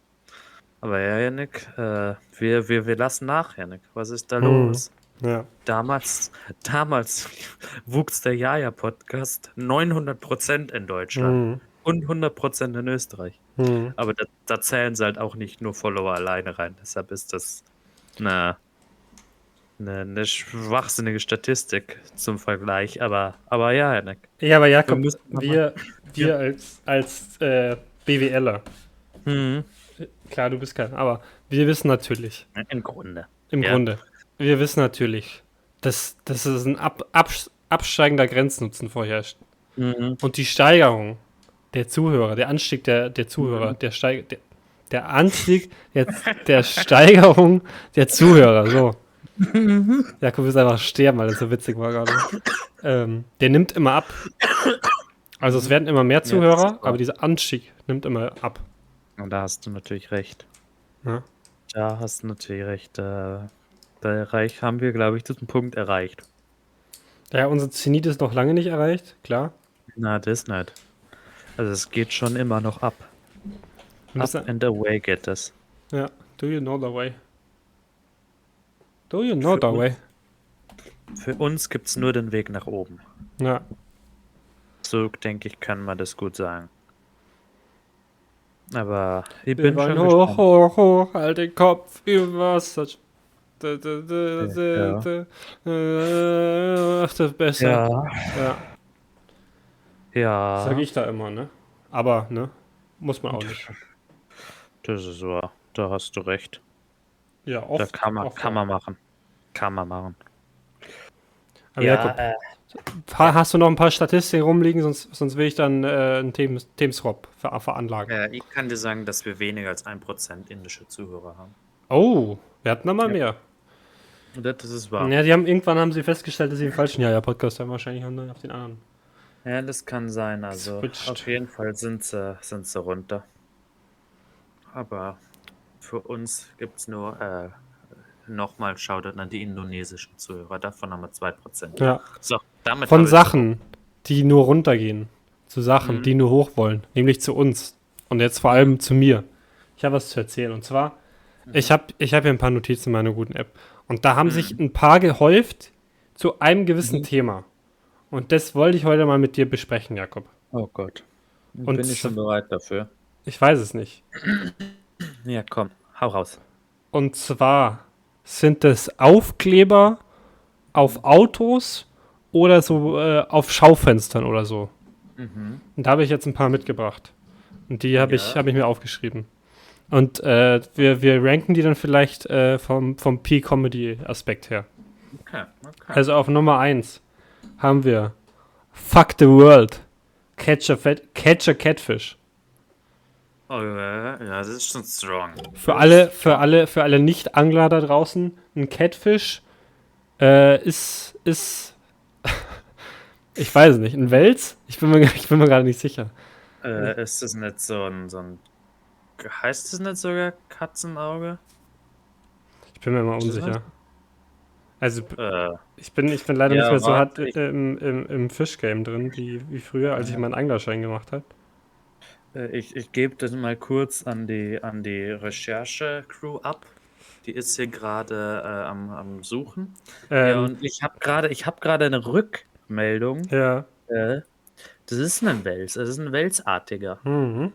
Aber ja, Janik, äh, wir, wir, wir lassen nach, Janik. Was ist da Mhm. los? Ja. Damals, damals wuchs der Jaja-Podcast 900% in Deutschland Mhm. und 100% in Österreich. Mhm. Aber da, da zählen sie halt auch nicht nur Follower alleine rein. Deshalb ist das eine, eine, eine schwachsinnige Statistik zum Vergleich. Aber, aber ja, Janik. Ja, aber Jakob, Wir wir, wir als, als äh, BWLer, Mhm. klar, du bist kein, aber wir wissen natürlich, Im Grunde. im Ja. Grunde, wir wissen natürlich, dass, dass es ein ab, abs- absteigender Grenznutzen vorherrscht. Mhm. Und die Steigerung der Zuhörer, der Anstieg der, der Zuhörer, Mhm. der, Steig, der, der Anstieg der, der Steigerung der Zuhörer, so. Jakob ist einfach sterben, weil das so witzig war gerade. Ähm, der nimmt immer ab. Also es werden immer mehr Zuhörer, wahr. aber dieser Anstieg nimmt immer ab. Und da hast du natürlich recht. Ja. Da hast du natürlich recht. Da, da erreich, haben wir, glaube ich, diesen Punkt erreicht. Ja, unser Zenit ist noch lange nicht erreicht, klar. Na, das nicht. Also es geht schon immer noch ab. Up and away geht das. Ja, do you know the way? Do you know Für the uns- way? Für uns gibt es nur den Weg nach oben. Ja, So, denke ich, kann man das gut sagen. Aber ich bin schon hoch, gespannt. hoch, hoch, halt den Kopf über Wasser. Da, da, da, da, Ja. da, Ach, das besser. Ja, Ja, ja. sag ich da immer, ne? Aber, ne? Muss man auch nicht. Das ist wahr. Da hast du recht. Ja, oft. Da kann man, oft kann man machen. Kann man machen. Aber Jakob, äh, hast du noch ein paar Statistiken rumliegen, sonst, sonst will ich dann äh, einen Themen, Themenswap ver veranlagen. äh, ich kann dir sagen, dass wir weniger als 1% indische Zuhörer haben. Oh, wir hatten da mal Ja. mehr. Das ist wahr. Ja, die haben irgendwann haben sie festgestellt, dass sie den falschen Jaja-Podcast haben, wahrscheinlich und dann auf den anderen. Ja, das kann sein. Also Switched. auf jeden Fall sind sie, sind sie runter. Aber für uns gibt es nur äh, nochmal Shoutout an die indonesischen Zuhörer. Davon haben wir 2%. Ja. So, damit Von Sachen, die nur runtergehen, zu Sachen, Mhm. die nur hoch wollen, nämlich zu uns und jetzt vor allem zu mir. Ich habe was zu erzählen und zwar, ich habe ich hab hier ein paar Notizen in meiner guten App und da haben sich ein paar gehäuft zu einem gewissen Mhm. Thema. Und das wollte ich heute mal mit dir besprechen, Jakob. Oh Gott. Und Bin ich schon bereit dafür? Ich weiß es nicht. Ja, komm, hau raus. Und zwar sind es Aufkleber auf Autos oder so äh, auf Schaufenstern oder so. Mhm. Und da habe ich jetzt ein paar mitgebracht. Und die habe ich, Ja. hab ich mir aufgeschrieben. Und äh, wir, wir ranken die dann vielleicht äh, vom, vom P-Comedy-Aspekt her. Okay, okay. Also auf Nummer 1 haben wir Fuck the World. Catch a, Fat, catch a Catfish. Ja, das ist schon strong. Für alle, für alle, für alle Nicht-Angler da draußen, ein Catfish äh, ist, ist, ich weiß es nicht, ein Wels? Ich bin mir, ich bin mir gerade nicht sicher. Äh, ist das nicht so ein, so ein. Heißt das nicht sogar Katzenauge? Ich bin mir immer unsicher. Also Äh, ich bin, ich bin leider Ja, nicht mehr so hart ich- im, im, im Fischgame drin, wie, wie früher, als ich meinen Anglerschein gemacht habe. Äh, ich ich gebe das mal kurz an die an die Recherche-Crew ab. Die ist hier gerade äh, am am Suchen. Ja, Ähm, und ich habe gerade ich habe gerade 'ne Rückmeldung. ja. Äh, das ist ein Wels. Das ist ein Welsartiger. Mhm.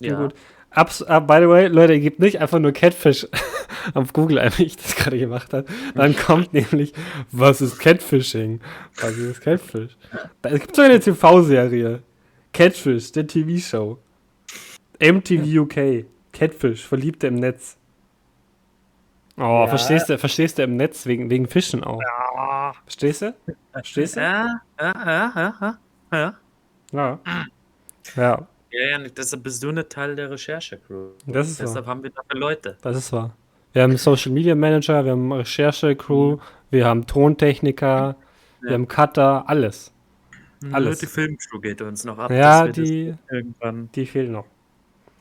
Ja. gut. Abs uh, by the way, Leute, ihr gebt nicht einfach nur Catfish auf Google ein, wie ich das gerade gemacht habe. Dann kommt nämlich, was ist Catfishing? Was ist Catfish? Es gibt so eine TV-Serie. Catfish, der TV-Show. MTV UK. Catfish, Verliebte im Netz. Oh, Ja. verstehst du, verstehst du im Netz wegen, wegen Fischen auch. Ja. Verstehst du? Verstehst du? Ja, ja, ja, ja, ja. Ja, Ja. Ja, deshalb bist du 'ne Teil der Recherche-Crew. das ist wahr. Deshalb haben wir dafür Leute. Das ist wahr. Wir haben Social Media Manager, wir haben Recherche-Crew, wir haben Tontechniker, wir haben Cutter, alles. Nur Alles. die Filmcrew geht uns noch ab, Ja, dass wir die- das irgendwann Die fehlen noch.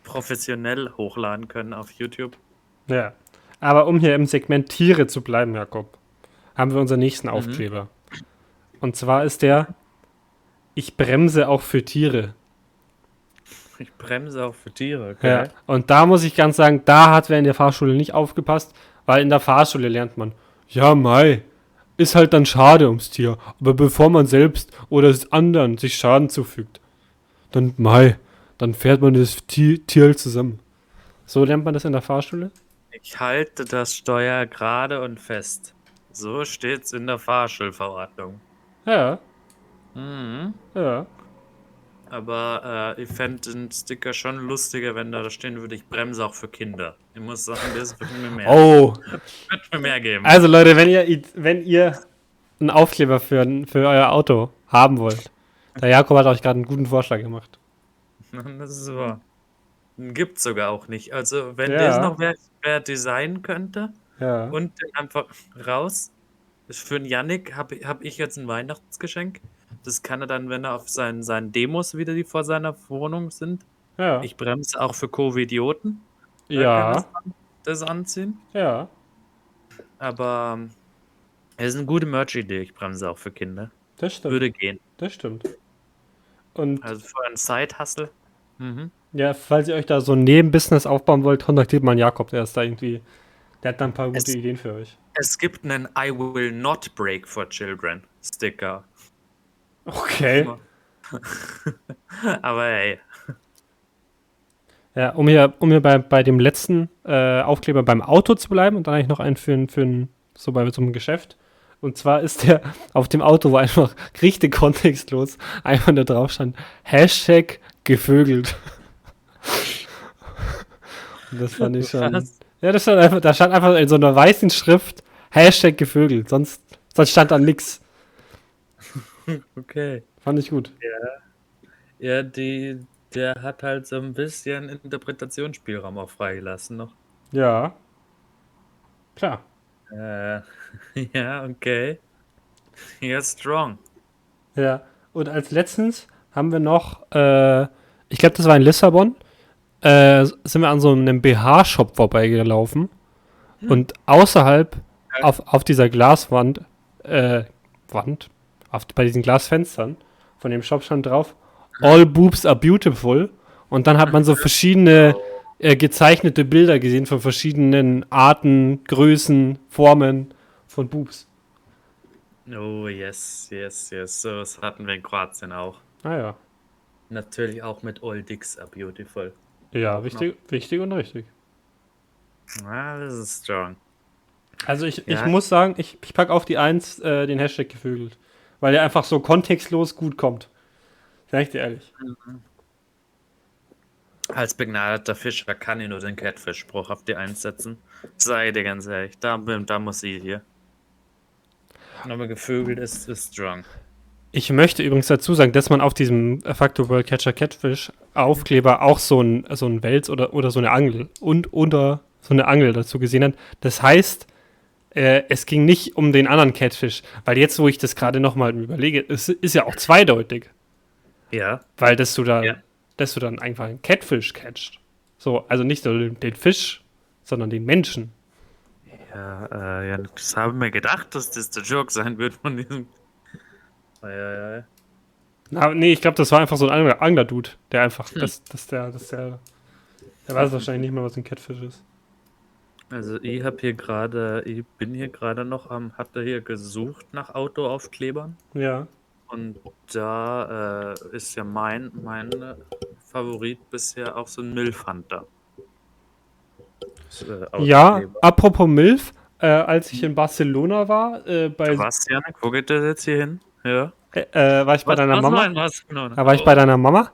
professionell hochladen können auf YouTube. Ja. Aber um hier im Segment Tiere zu bleiben, Jakob, haben wir unseren nächsten Aufkleber. Und zwar ist der Ich bremse auch für Tiere. Ich bremse auch für Tiere, okay? Ja. Und da muss ich ganz sagen, da hat wer in der Fahrschule nicht aufgepasst, weil in der Fahrschule lernt man, ja, Mai, ist halt dann schade ums Tier. Aber bevor man selbst oder es anderen sich Schaden zufügt, dann Mai, dann fährt man das Tier, Tier zusammen. So lernt man das in der Fahrschule? Ich halte das Steuer gerade und fest. So steht's in der Fahrschulverordnung. Ja, Mhm. ja. Aber äh, ich fände den Sticker schon lustiger, wenn da stehen würde, ich bremse auch für Kinder. Ich muss sagen, das wird mir mehr, Oh, wird mir mehr geben. also Leute, wenn ihr, wenn ihr einen Aufkleber für, für euer Auto haben wollt, der Jakob hat euch gerade einen guten Vorschlag gemacht. Das ist wahr. Den Gibt's sogar auch nicht. Also, wenn Ja. das noch wer, wer designen könnte Ja. und den einfach raus. Für den Yannick habe hab ich jetzt ein Weihnachtsgeschenk. Das kann er dann, wenn er auf seinen, seinen Demos wieder, die vor seiner Wohnung sind. Ja. Ich bremse auch für kann ja. das, das anziehen. Ja. Aber ähm, es ist eine gute Merch-Idee. Ich bremse auch für Kinder. Das stimmt. Würde gehen. Das stimmt. Und Also für einen Side-Hustle. Mhm. ja, falls ihr euch da so ein Nebenbusiness aufbauen wollt, kontaktiert mal Jakob, der ist da irgendwie, der hat da ein paar gute Es- Ideen für euch. Es gibt einen I will not break for children Sticker. Okay. Aber hey, Ja, um hier, um hier bei, bei dem letzten äh, Aufkleber beim Auto zu bleiben und dann eigentlich noch einen für, ein- für ein, so bei einem Geschäft. Und zwar ist der auf dem Auto, wo einfach richtig kontextlos einfach da drauf stand, Hashtag gevögelt. Und das fand ich schon. Was? Ja, das stand einfach, da stand einfach in so einer weißen Schrift Hashtag gevögelt. Sonst, sonst stand da nix. okay. Fand ich gut. Ja, die, der hat halt so ein bisschen Interpretationsspielraum auch freigelassen noch. Ja. Klar. Äh, ja, okay. Ja, strong. Ja, und als letztens haben wir noch, äh, ich glaube, das war in Lissabon, äh, sind wir an so einem BH-Shop vorbeigelaufen und außerhalb auf, auf dieser Glaswand, äh, Wand, auf, bei diesen Glasfenstern von dem Shop stand drauf, All Boobs are beautiful und dann hat man so verschiedene äh, gezeichnete Bilder gesehen von verschiedenen Arten, Größen, Formen von Boobs. Oh, yes, yes, yes. So was hatten wir in Kroatien auch. Ah ja. Natürlich auch mit All Dicks are beautiful. Ja, richtig, wichtig und richtig. Ah, das ist strong. Also ich, ich Ja. muss sagen, ich, ich packe auf die Eins äh, den Hashtag gevögelt. Weil der einfach so kontextlos gut kommt. Sag ich dir ehrlich. Als begnadeter Fischer kann ich nur den Catfish-Spruch auf die Eins setzen. Sei dir ganz ehrlich, da, da muss ich hier. Aber gevögelt ist, ist strong. Ich möchte übrigens dazu sagen, dass man auf diesem Factor World Catcher Catfish Aufkleber auch so ein, so ein Wels oder, oder so eine Angel und oder so eine Angel dazu gesehen hat. Das heißt, äh, es ging nicht um den anderen Catfish. Weil jetzt, wo ich das gerade nochmal überlege, es ist ja auch zweideutig. Ja. Weil dass du da, Ja. dass du dann einfach einen Catfish catcht. So, also nicht nur den, den Fisch, sondern den Menschen. Ja, äh, ja, das habe ich mir gedacht, dass das der Joke sein wird von diesem. Ja, ja, ja. Na, nee, ich glaube, das war einfach so ein Angler- Angler-Dude, der einfach, das, das der, das der, der weiß wahrscheinlich nicht mehr, was ein Catfish ist. Also ich habe hier gerade, ich bin hier gerade noch am, hatte hier gesucht nach Autoaufklebern Ja. und da äh, ist ja mein, mein Favorit bisher auch so ein Milfhunter. Äh, Ja, apropos Milf, äh, als ich in Barcelona war, äh, bei, Janik? Wo geht das jetzt hier hin? Ja. äh, äh, war ich bei Was- deiner was Mama? war in Barcelona? Da war ich bei deiner Mama?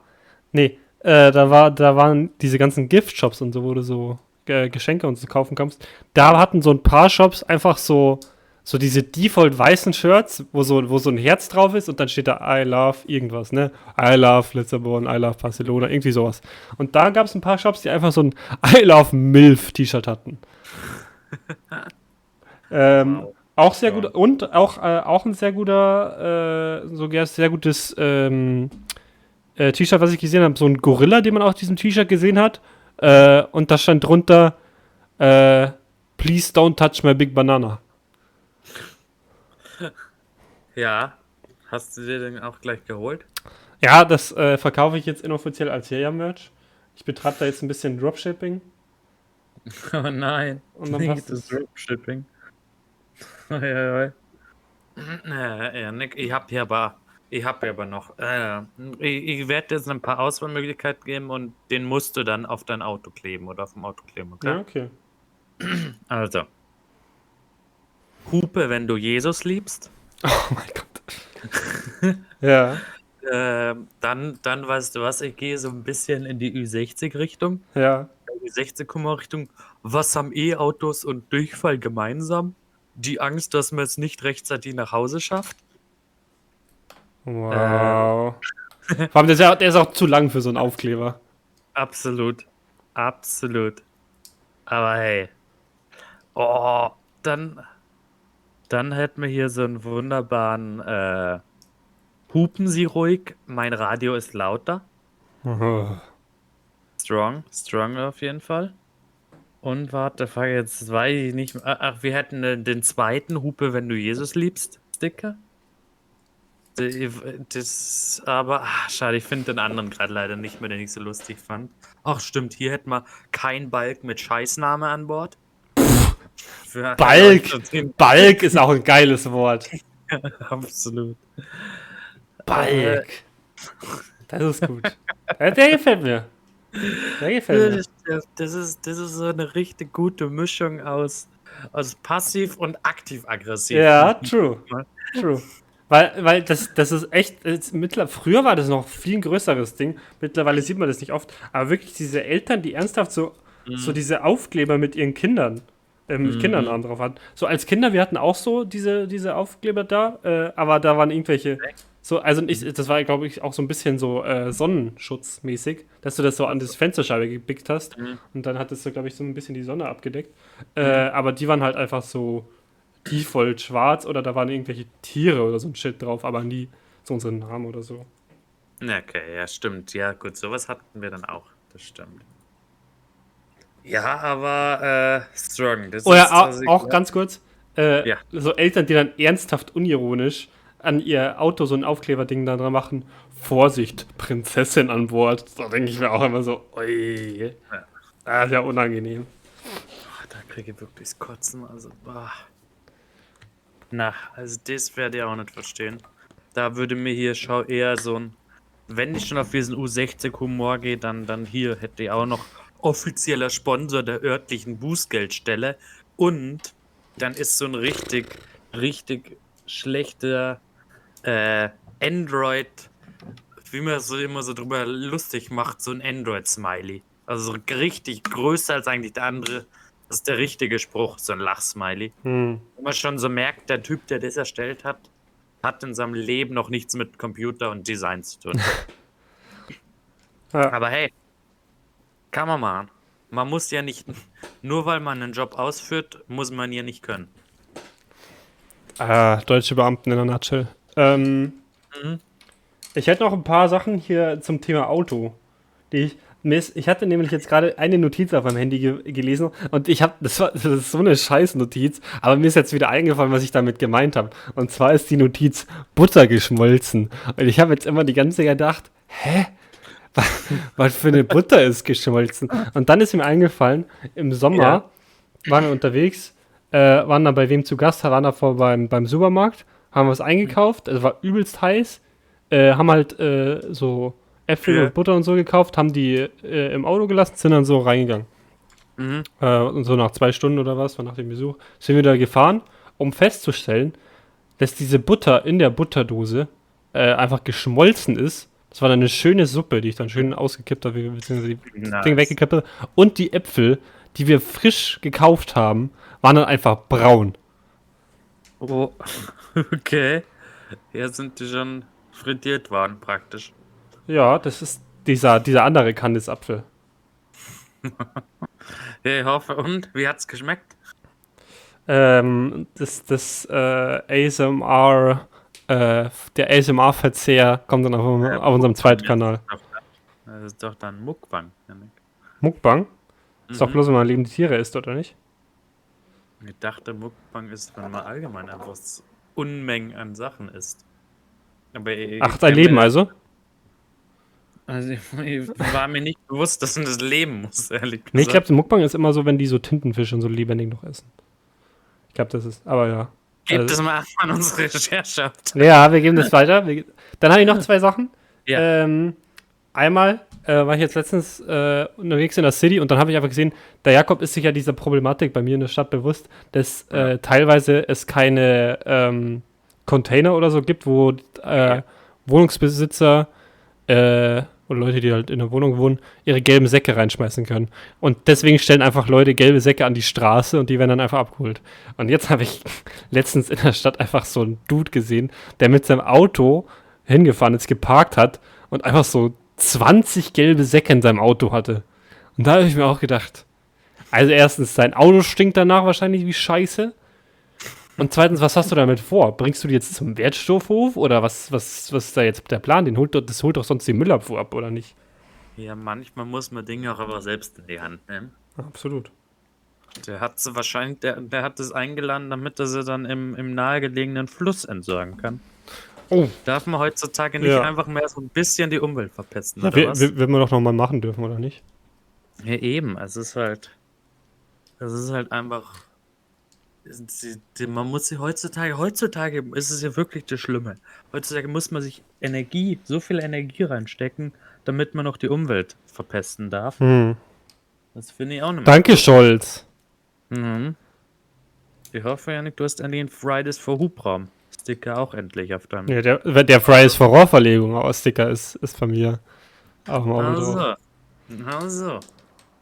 Nee, äh, da, war, da waren diese ganzen Gift-Shops und so, wo du so äh, Geschenke und so kaufen kannst. Da hatten so ein paar Shops einfach so, so diese default weißen Shirts, wo so, wo so ein Herz drauf ist und dann steht da I love irgendwas, ne? I love Lissabon, I love Barcelona, irgendwie sowas. Und da gab es ein paar Shops, die einfach so ein I love MILF T-Shirt hatten. ähm, Wow. Auch sehr Ja. gut und auch, äh, auch ein sehr guter, äh, sogar sehr gutes ähm, äh, T-Shirt, was ich gesehen habe, so ein Gorilla, den man auf diesem T-Shirt gesehen hat. Äh, und da stand drunter, äh, Please don't touch my big banana. Ja. Hast du dir den auch gleich geholt? Ja, das äh, verkaufe ich jetzt inoffiziell als Jaja-Merch. Ich betreibe da jetzt ein bisschen Dropshipping. Oh nein. Und dann passt das. Dropshipping. Oi, oi, oi. Äh, ja, Nick, ich hab hier aber, ich hab hier aber noch, äh, ich, ich werde jetzt ein paar Auswahlmöglichkeiten geben und den musst du dann auf dein Auto kleben oder auf dem Auto kleben, okay? Ja, okay. Also. Hupe, wenn du Jesus liebst. Oh mein Gott. ja, Ähm, dann, dann weißt du was, ich gehe so ein bisschen in die Ü60-Richtung. ja. Ü60-Richtung. Was haben E-Autos und Durchfall gemeinsam? Die Angst, dass man es nicht rechtzeitig nach Hause schafft. Wow. Vor allem, der ist, ja, der ist auch zu lang für so einen Aufkleber. Absolut. Absolut. Aber hey. Oh, dann, dann hätten wir hier so einen wunderbaren äh, Hupen Sie ruhig, mein Radio ist lauter. Oh. Strong, strong auf jeden Fall. Und warte, fuck, jetzt weiß ich nicht. mehr. Ach, wir hätten den, den zweiten Hupe, wenn du Jesus liebst, Sticker. Die- Das, aber, ach, schade, ich finde den anderen gerade leider nicht mehr, den ich so lustig fand. Ach, stimmt, hier hätten wir kein Balk mit Scheißname an Bord. Für Balk! Balk ist auch ein geiles Wort. Absolut. Balk. Das ist gut. Ja, Der gefällt mir. Der gefällt mir. Das, das, ist, das ist so eine richtig gute Mischung aus, aus passiv und aktiv-aggressiv. Ja, true. True. Weil, weil das, das ist echt, es, mittler, früher war das noch viel größeres Ding. Mittlerweile sieht man das nicht oft. Aber wirklich diese Eltern, die ernsthaft so, so diese Aufkleber mit ihren Kindern, äh, mit Mhm. Kindernamen drauf hatten. So als Kinder, wir hatten auch so diese, diese Aufkleber da, äh, aber da waren irgendwelche. So, also ich, das war, glaube ich, auch so ein bisschen so äh, Sonnenschutzmäßig, dass du das so an das Fensterscheibe gebickt hast Mhm. und dann hattest du, glaube ich, so ein bisschen die Sonne abgedeckt. Äh, aber die waren halt einfach so default schwarz oder da waren irgendwelche Tiere oder so ein Shit drauf, aber nie so unseren Namen oder so. Okay, ja, stimmt. Ja, gut, sowas hatten wir dann auch. Das stimmt. Ja, aber äh, strong. Das Oder ist au- also- auch ganz kurz, äh, Ja. so Eltern, die dann ernsthaft unironisch an ihr Auto so ein Aufkleberding da dran machen. Vorsicht, Prinzessin an Bord. Da denke ich mir auch immer so, ui. Ja. Ah, ist ja unangenehm. Ah, Da kriege ich wirklich das Kotzen. Also, bah. Na, also das werde ich auch nicht verstehen. Da würde mir hier schau eher so ein, wenn ich schon auf diesen U60-Humor gehe, dann, dann hier hätte ich auch noch offizieller Sponsor der örtlichen Bußgeldstelle und dann ist so ein richtig, richtig schlechter äh, Android, wie man so immer so drüber lustig macht, so ein Android-Smiley. Also so richtig größer als eigentlich der andere. Das ist der richtige Spruch, so ein Lachsmiley. Hm. Wo man schon so merkt, der Typ, der das erstellt hat, hat in seinem Leben noch nichts mit Computer und Design zu tun. Ja. Aber hey, kann man machen. Man muss ja nicht, nur weil man einen Job ausführt, muss man ja nicht können. Ah, deutsche Beamten in der Nutshell. Ähm, Mhm. Ich hätte noch ein paar Sachen hier zum Thema Auto, die ich, Mist, ich hatte nämlich jetzt gerade eine Notiz auf meinem Handy ge gelesen und ich habe, das, war, das ist so eine scheiß Notiz, aber mir ist jetzt wieder eingefallen, was ich damit gemeint habe. Und zwar ist die Notiz Butter geschmolzen. Und ich habe jetzt immer die ganze Zeit gedacht, hä? Was, was für eine Butter ist geschmolzen? Und dann ist mir eingefallen, im Sommer ja. waren wir unterwegs, äh, waren da bei wem zu Gast, waren da vor beim, beim Supermarkt, haben was eingekauft, es war übelst heiß, äh, haben halt äh, so Äpfel ja. und Butter und so gekauft, haben die äh, im Auto gelassen, sind dann so reingegangen. Mhm. Äh, und so nach zwei Stunden oder was, nach dem Besuch, sind wir da gefahren, um festzustellen, dass diese Butter in der Butterdose äh, einfach geschmolzen ist. Das war dann eine schöne Suppe, die ich dann schön ausgekippt habe, beziehungsweise die nice. Dinge weggekippt habe. Und die Äpfel, die wir frisch gekauft haben, waren dann einfach braun. Oh, okay. Ja, sind die schon frittiert worden, praktisch. Ja, das ist dieser, dieser andere Kandisapfel. ja, ich hoffe. Und? Wie hat's geschmeckt? Ähm, das das äh, ASMR, äh, der ASMR-Verzehr kommt dann auf, ja, auf unserem zweiten Kanal. Das ist doch dann Muckbang, Janik. Muckbang? Mhm. Ist doch mhm. bloß, wenn man lebende Tiere isst, oder nicht? Ich dachte, Muckbang ist, wenn man allgemein einfach Unmengen an Sachen isst. Aber Ach, dein Leben also? Also ich, war mir nicht bewusst, dass man das leben muss, ehrlich gesagt. Nee, ich glaube, Muckbang ist immer so, wenn die so Tintenfisch und so lebendig noch essen. Ich glaube, das ist, aber ja. Gebt also, das mal an unsere Recherche. Ja, wir geben das weiter. Dann habe ich noch zwei Sachen. Ja. Ähm, einmal äh, war ich jetzt letztens äh, unterwegs in der City und dann habe ich einfach gesehen, der Jakob ist sich ja dieser Problematik bei mir in der Stadt bewusst, dass äh, teilweise es keine ähm, Container oder so gibt, wo äh, Wohnungsbesitzer äh, oder Leute, die halt in der Wohnung wohnen, ihre gelben Säcke reinschmeißen können. Und deswegen stellen einfach Leute gelbe Säcke an die Straße und die werden dann einfach abgeholt. Und jetzt habe ich letztens in der Stadt einfach so einen Dude gesehen, der mit seinem Auto hingefahren ist, geparkt hat und einfach so 20 gelbe Säcke in seinem Auto hatte. Und da habe ich mir auch gedacht, also erstens, sein Auto stinkt danach wahrscheinlich wie Scheiße. Und zweitens, was hast du damit vor? Bringst du die jetzt zum Wertstoffhof oder was, was, was ist da jetzt der Plan? Den holt, das holt doch sonst die Müllabfuhr ab, oder nicht? Ja, manchmal muss man Dinge auch aber selbst in die Hand nehmen. Absolut. Der hat sie wahrscheinlich, der, der hat es eingeladen, damit er sie dann im, im nahegelegenen Fluss entsorgen kann. Oh. Darf man heutzutage nicht ja. einfach mehr so ein bisschen die Umwelt verpesten, oder ja, was? Wird man doch nochmal machen dürfen, oder nicht? Ja, eben. Es ist halt. Es ist halt einfach man muss sich heutzutage, heutzutage ist es ja wirklich das Schlimme. Heutzutage muss man sich Energie, so viel Energie reinstecken, damit man noch die Umwelt verpesten darf. Hm. Das finde ich auch nicht. Danke, Scholz. Mhm. Ich hoffe, Janik, du hast endlich einen Fridays for Hubraum. Sticker auch endlich auf deinem. Ja, der, der Fridays for Rohrverlegung Sticker ist, ist von mir. Auf dem also. also.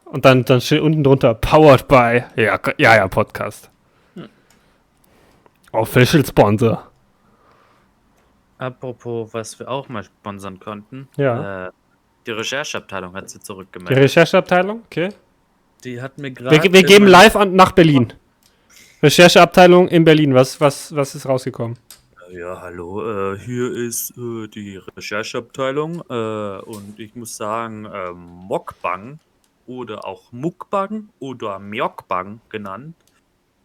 Und dann, dann steht unten drunter Powered by. Ja, ja, ja, Podcast. Official Sponsor. Apropos, was wir auch mal sponsern konnten. Ja. Äh, die Rechercheabteilung hat sie zurückgemeldet. Die Rechercheabteilung? Okay. Die hat mir gerade. Wir, wir geben live an, nach Berlin. Rechercheabteilung in Berlin. Was, was, was ist rausgekommen? Ja, hallo. Äh, hier ist äh, die Rechercheabteilung äh, und ich muss sagen, ähm, Mokbang oder auch Mukbang oder Mjokbang genannt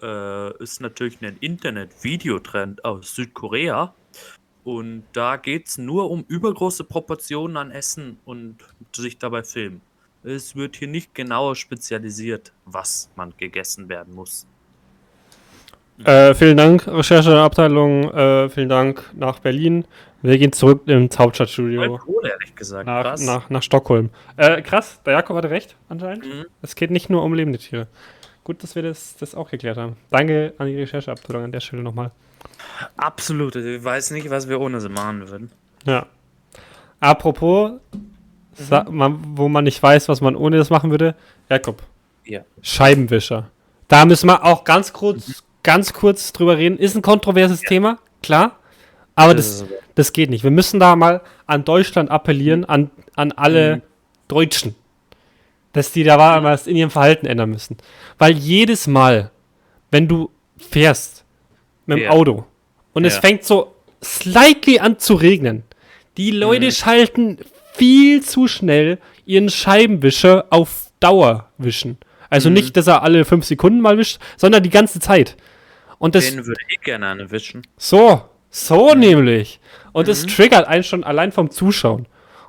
äh, ist natürlich ein Internet-Videotrend aus Südkorea. Und da geht es nur um übergroße Proportionen an Essen und sich dabei filmen. Es wird hier nicht genauer spezialisiert, was man gegessen werden muss. Äh, vielen Dank, Rechercheabteilung. Äh, vielen Dank nach Berlin. Wir gehen zurück ins Hauptstadtstudio. Cool, ehrlich gesagt. Nach, nach, nach Stockholm. Äh, krass, der Jakob hatte recht, anscheinend. Mhm. Es geht nicht nur um lebende Tiere. Gut, dass wir das, das auch geklärt haben. Danke an die Rechercheabteilung an der Stelle nochmal. Absolut. Ich weiß nicht, was wir ohne sie machen würden. Ja. Apropos, mhm. man, wo man nicht weiß, was man ohne das machen würde. Jakob. Ja. Scheibenwischer. Da müssen wir auch ganz kurz, mhm. ganz kurz drüber reden. Ist ein kontroverses ja. Thema, klar. Aber das, das, das, geht nicht. Wir müssen da mal an Deutschland appellieren, an, an alle mhm. Deutschen dass die da war, was in ihrem Verhalten ändern müssen. Weil jedes Mal, wenn du fährst mit dem ja. Auto und ja. es fängt so slightly an zu regnen, die Leute mhm. schalten viel zu schnell ihren Scheibenwischer auf Dauer wischen. Also Mhm. nicht, dass er alle fünf Sekunden mal wischt, sondern die ganze Zeit. Und das Den würde ich gerne eine wischen. so, so Mhm. nämlich. Und es triggert einen schon allein vom Zuschauen.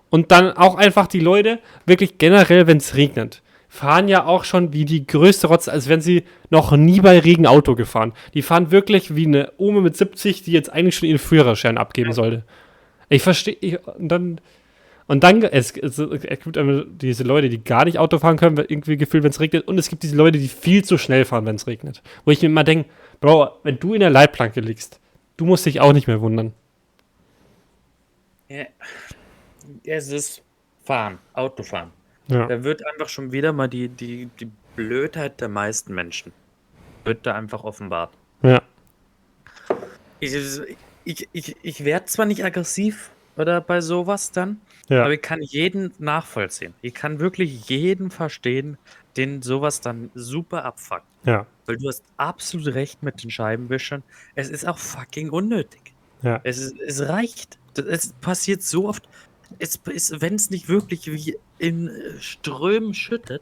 Und dann auch einfach die Leute, wirklich generell, wenn es regnet, fahren ja auch schon wie die größte Rotze, als wären sie noch nie bei Regen Auto gefahren. Die fahren wirklich wie eine Ome mit 70, die jetzt eigentlich schon ihren Führerschein abgeben sollte. Ich verstehe, und dann, und dann, es, es, es gibt diese Leute, die gar nicht Auto fahren können, irgendwie gefühlt, wenn es regnet, und es gibt diese Leute, die viel zu schnell fahren, wenn es regnet. Wo ich mir immer denke, Bro, wenn du in der Leitplanke liegst, du musst dich auch nicht mehr wundern. Ja. Es ist Fahren, Autofahren. Ja. Da wird einfach schon wieder mal die, die, die Blödheit der meisten Menschen wird da einfach offenbart. Ja. Ich, ich, ich, ich werde zwar nicht aggressiv oder bei sowas dann, Ja. aber ich kann jeden nachvollziehen. Ich kann wirklich jeden verstehen, den sowas dann super abfuckt. Ja. Weil du hast absolut recht mit den Scheibenwischern. Es ist auch fucking unnötig. Ja. Es, ist, es reicht. Es passiert so oft. Es ist, wenn es nicht wirklich wie in äh, Strömen schüttet,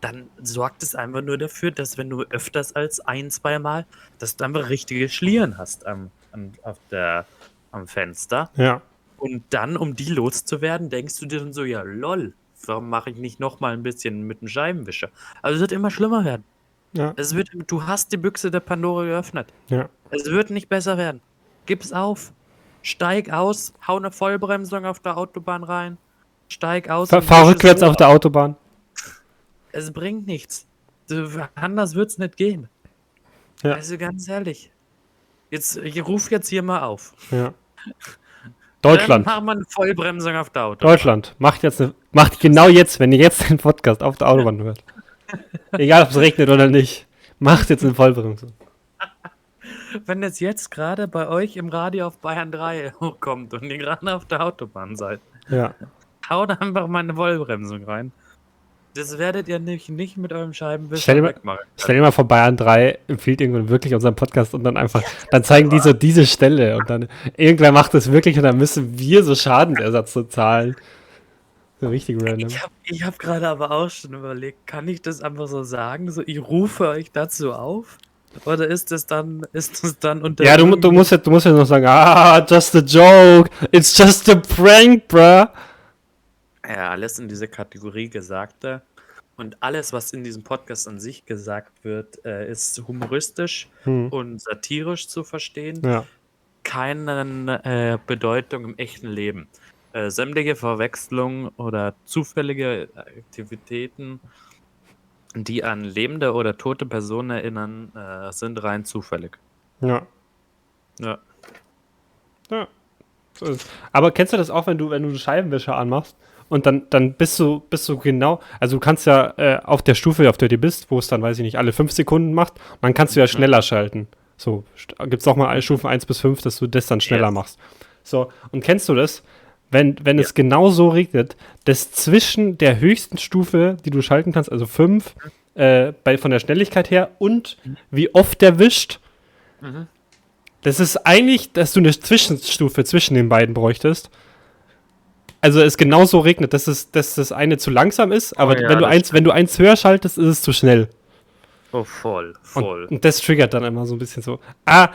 dann sorgt es einfach nur dafür, dass wenn du öfters als ein, zwei Mal, dass du einfach richtige Schlieren hast am, am, auf der, am Fenster. Ja. Und dann, um die loszuwerden, denkst du dir dann so, ja lol, warum mache ich nicht noch mal ein bisschen mit dem Scheibenwischer? Also es wird immer schlimmer werden. Ja. Es wird, du hast die Büchse der Pandora geöffnet. Ja. Es wird nicht besser werden. Gib's auf. Steig aus, hau eine Vollbremsung auf der Autobahn rein. Steig aus. Fahr, fahr rückwärts auf der Autobahn. Es bringt nichts. Anders wird's nicht gehen. Ja. Also ganz ehrlich. Jetzt, ich rufe jetzt hier mal auf. Ja. Deutschland. Dann mach mal eine Vollbremsung auf der Autobahn. Deutschland. Macht jetzt eine, macht genau jetzt, wenn ihr jetzt den Podcast auf der Autobahn hört. Egal, ob es regnet oder nicht. Macht jetzt eine Vollbremsung. Wenn es jetzt gerade bei euch im Radio auf Bayern 3 hochkommt und ihr gerade auf der Autobahn seid, Ja. haut einfach mal eine Vollbremsung rein. Das werdet ihr nicht, nicht mit eurem Scheibenwischer Stell mal- wegmachen. Stell dir mal vor, Bayern 3 empfiehlt irgendwann wirklich unseren Podcast und dann einfach, dann zeigen die so diese Stelle und dann irgendwer macht das wirklich und dann müssen wir so Schadensersatz so zahlen. So richtig random. Ich habe hab gerade aber auch schon überlegt, kann ich das einfach so sagen? So, ich rufe euch dazu auf? Oder ist das dann, ist das dann unter. Ja, du, du musst jetzt, du musst jetzt noch sagen, ah, just a joke, it's just a prank, bruh. Ja, alles in diese Kategorie Gesagte. Und alles, was in diesem Podcast an sich gesagt wird, äh, ist humoristisch Hm. und satirisch zu verstehen. Ja. keine äh, Bedeutung im echten Leben. Äh, sämtliche Verwechslungen oder zufällige Aktivitäten, die an lebende oder tote Personen erinnern, äh, sind rein zufällig. Ja. Ja. Ja. Aber kennst du das auch, wenn du, wenn du einen Scheibenwischer anmachst und dann, dann bist du, bist du genau, also du kannst ja äh, auf der Stufe, auf der du bist, wo es dann, weiß ich nicht, alle fünf Sekunden macht, dann kannst du ja schneller schalten. So, gibt es auch mal Stufen 1 bis 5, dass du das dann schneller Yes. machst. So, und kennst du das? Wenn, wenn es genau so regnet, dass zwischen der höchsten Stufe, die du schalten kannst, also 5, äh, bei, von der Schnelligkeit her und wie oft der wischt, das ist eigentlich, dass du eine Zwischenstufe zwischen den beiden bräuchtest. Also es genauso regnet, dass, es, dass das eine zu langsam ist, aber Oh ja, wenn, du eins, wenn du eins höher schaltest, ist es zu schnell. Oh, voll, Und, voll. und das triggert dann immer so ein bisschen so. Ah,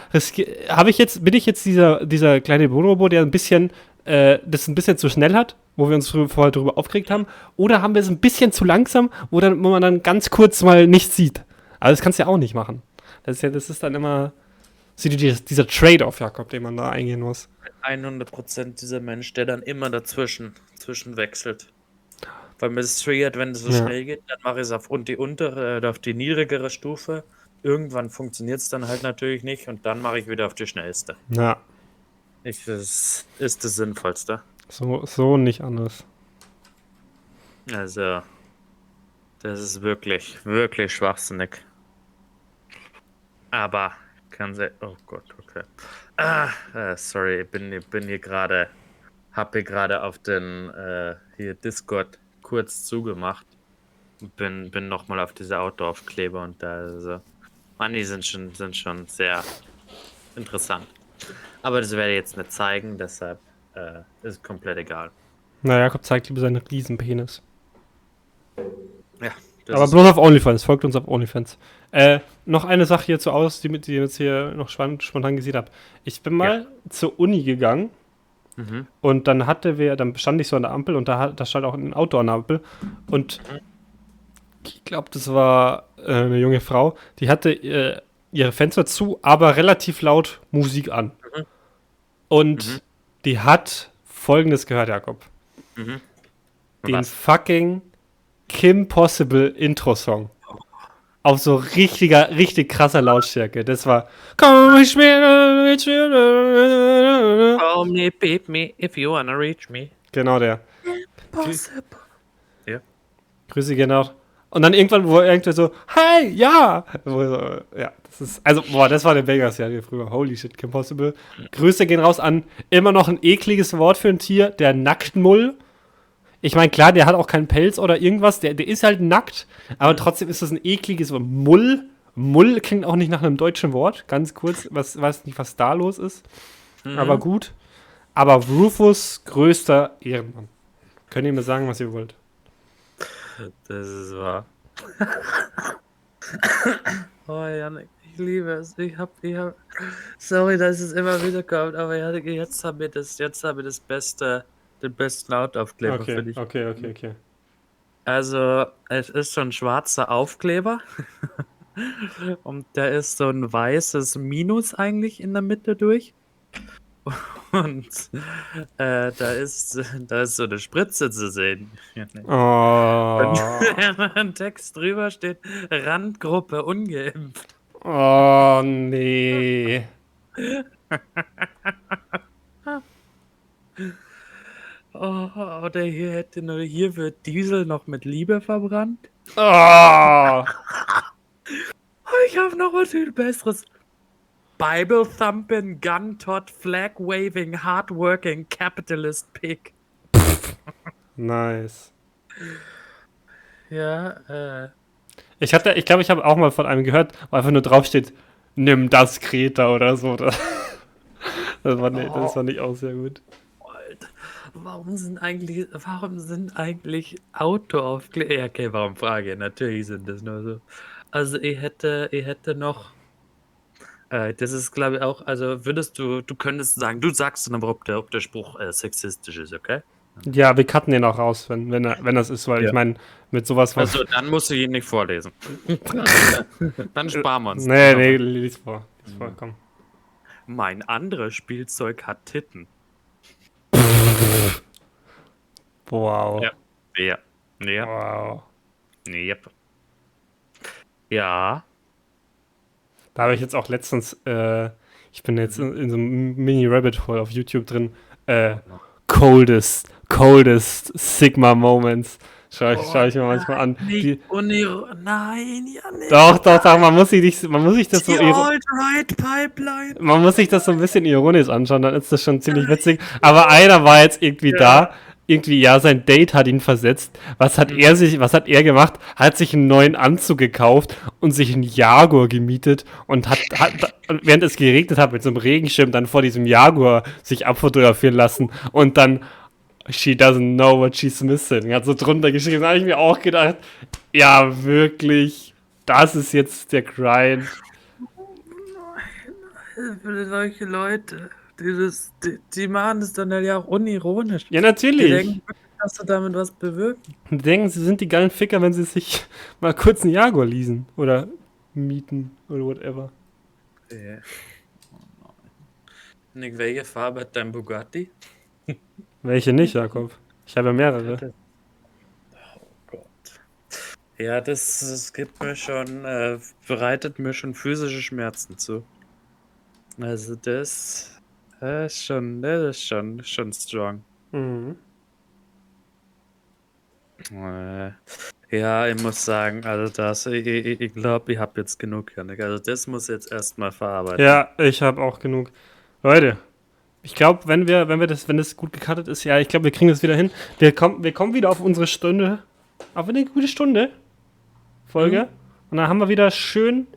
habe ich jetzt, bin ich jetzt dieser, dieser kleine Bonobo, der ein bisschen, äh, das ein bisschen zu schnell hat, wo wir uns vorher drüber aufgeregt haben? Oder haben wir es ein bisschen zu langsam, wo, dann, wo man dann ganz kurz mal nichts sieht? Aber das kannst du ja auch nicht machen. Das ist ja, das ist dann immer so dieser Trade-off, Jakob, den man da eingehen muss. 100% dieser Mensch, der dann immer dazwischen zwischen wechselt. Weil mir das triggert, wenn es so Ja. schnell geht, dann mache ich es auf und die untere oder auf die niedrigere Stufe. Irgendwann funktioniert es dann halt natürlich nicht und dann mache ich wieder auf die schnellste. Ja, Ich, das ist das Sinnvollste. so, so nicht anders. Also, das ist wirklich, wirklich schwachsinnig. Aber, kann sie. Oh Gott, okay. Ah, äh, sorry, ich bin, ich bin hier gerade. Hab hier gerade auf den äh, hier Discord kurz zugemacht. Bin, bin nochmal auf diese Autoaufkleber und da, also. Mann, die sind schon, sind schon sehr interessant. Aber das werde ich jetzt nicht zeigen, deshalb äh, ist komplett egal. Na, Jakob zeigt lieber seinen Riesenpenis. Ja. Aber bloß auf OnlyFans, folgt uns auf OnlyFans. Äh, noch eine Sache hierzu aus, die, die ich jetzt hier noch spontan gesehen habe. Ich bin mal zur Uni gegangen Mhm. und dann hatte wir, dann stand ich so an der Ampel und da, da stand auch ein Auto an der Ampel und ich glaube, das war äh, eine junge Frau, die hatte äh, ihre Fenster zu, aber relativ laut Musik an. Mhm. Und Mhm. die hat folgendes gehört, Jakob. Mhm. Den Was? fucking Kim Possible Intro-Song. Auf so richtiger, richtig krasser Lautstärke. Das war. Komm, ich mir. Call me, beep me, if you wanna reach me. Genau der. Possible. Grüße gehen auch. Und dann irgendwann, wo irgendwer so, hey, ja! Wo so, ja, ist, also, boah, das war eine Banger-Serie früher. Holy shit, Kim Possible. Grüße gehen raus an immer noch ein ekliges Wort für ein Tier, der Nacktmull. Ich meine, klar, der hat auch keinen Pelz oder irgendwas, der, der ist halt nackt, aber trotzdem ist das ein ekliges Wort. Mull. Mull klingt auch nicht nach einem deutschen Wort. Ganz kurz, was weiß nicht, was da los ist. Aber gut. Aber Rufus, größter Ehrenmann. Könnt ihr mir sagen, was ihr wollt? Das ist wahr. oh, Janik, liebe es. Ich hab, ich hab. Sorry, dass es immer wieder kommt, aber Janik, jetzt haben wir das, jetzt haben wir das beste, den besten Lautaufkleber für Okay, dich. okay, okay, okay. Also, es ist so ein schwarzer Aufkleber. Und da ist so ein weißes Minus eigentlich in der Mitte durch. Und äh, da, ist, da ist so eine Spritze zu sehen. Oh, Und ein Text drüber steht: Randgruppe ungeimpft. Oh nee. Oh, oder hier hätte nur, hier wird Diesel noch mit Liebe verbrannt. Oh, Oh, ich habe noch was viel Besseres. Bible thumping, gun tot, flag waving, hardworking, capitalist pig. nice. Ja, äh. Ich hatte, ich glaube, ich habe auch mal von einem gehört, wo einfach nur draufsteht, nimm das Kreta oder so. Das war, nicht, das war nicht auch sehr gut. Warum sind eigentlich, warum sind eigentlich Autoaufkleber? Ja, okay, warum frage ich? Natürlich sind das nur so. Also ich hätte, ich hätte noch. Äh, das ist, glaube ich, auch, also würdest du, du könntest sagen, du sagst dann aber, ob der, ob der Spruch äh, sexistisch ist, okay? Ja, wir cutten den auch raus, wenn, wenn, er, wenn das ist, weil Ja. ich meine, mit sowas was. Also dann musst du ihn nicht vorlesen. dann sparen wir uns. nee, nee, lies vor. Lies vor, komm. Mein anderes Spielzeug hat Titten. Wow. Ja. Ja. Ja. Wow. Yep. Ja. Da habe ich jetzt auch letztens, äh, ich bin jetzt in, in so einem Mini-Rabbit-Hole auf YouTube drin, äh, coldest, coldest Sigma Moments. Schau ich, schau ich mir manchmal an. Die, Nein, ja nicht. doch, doch, doch, man muss sich, man muss sich das so Die Alt-Right Pipeline. man muss sich das so ein bisschen ironisch anschauen, dann ist das schon ziemlich witzig. Aber einer war jetzt irgendwie da, irgendwie, ja, sein Date hat ihn versetzt. Was hat er sich, was hat er gemacht? Hat sich einen neuen Anzug gekauft und sich einen Jaguar gemietet und hat, hat während es geregnet hat, mit so einem Regenschirm dann vor diesem Jaguar sich abfotografieren lassen und dann She doesn't know what she's missing. Hat so drunter geschrieben, da habe ich mir auch gedacht, ja, wirklich, das ist jetzt der Grind. Für solche Leute. Dieses, die, die machen das dann ja auch unironisch. Ja, Die natürlich. denken, wirklich, dass du damit was bewirken. Die denken, sie sind die geilen Ficker, wenn sie sich mal kurz einen Jaguar leasen oder mieten oder whatever. Ja. Nick, welche Farbe hat dein Bugatti? Welche nicht, Jakob? Ich habe ja mehrere. Gott. Ja, das, das gibt mir schon, äh, bereitet mir schon physische Schmerzen zu. Also das, das ist schon, das ist schon, schon strong. Mhm. Äh, Ja, ich muss sagen, also das, ich, ich, ich glaube, ich habe jetzt genug, Janik. Also das muss jetzt erstmal verarbeiten. Ja, ich habe auch genug. Leute, ich glaube, wenn wir, wenn wir das, wenn das gut gecuttet ist, ja, ich glaube, wir kriegen das wieder hin. Wir kommen, wir kommen wieder auf unsere Stunde, auf eine gute Stunde Folge. Und dann haben wir wieder schön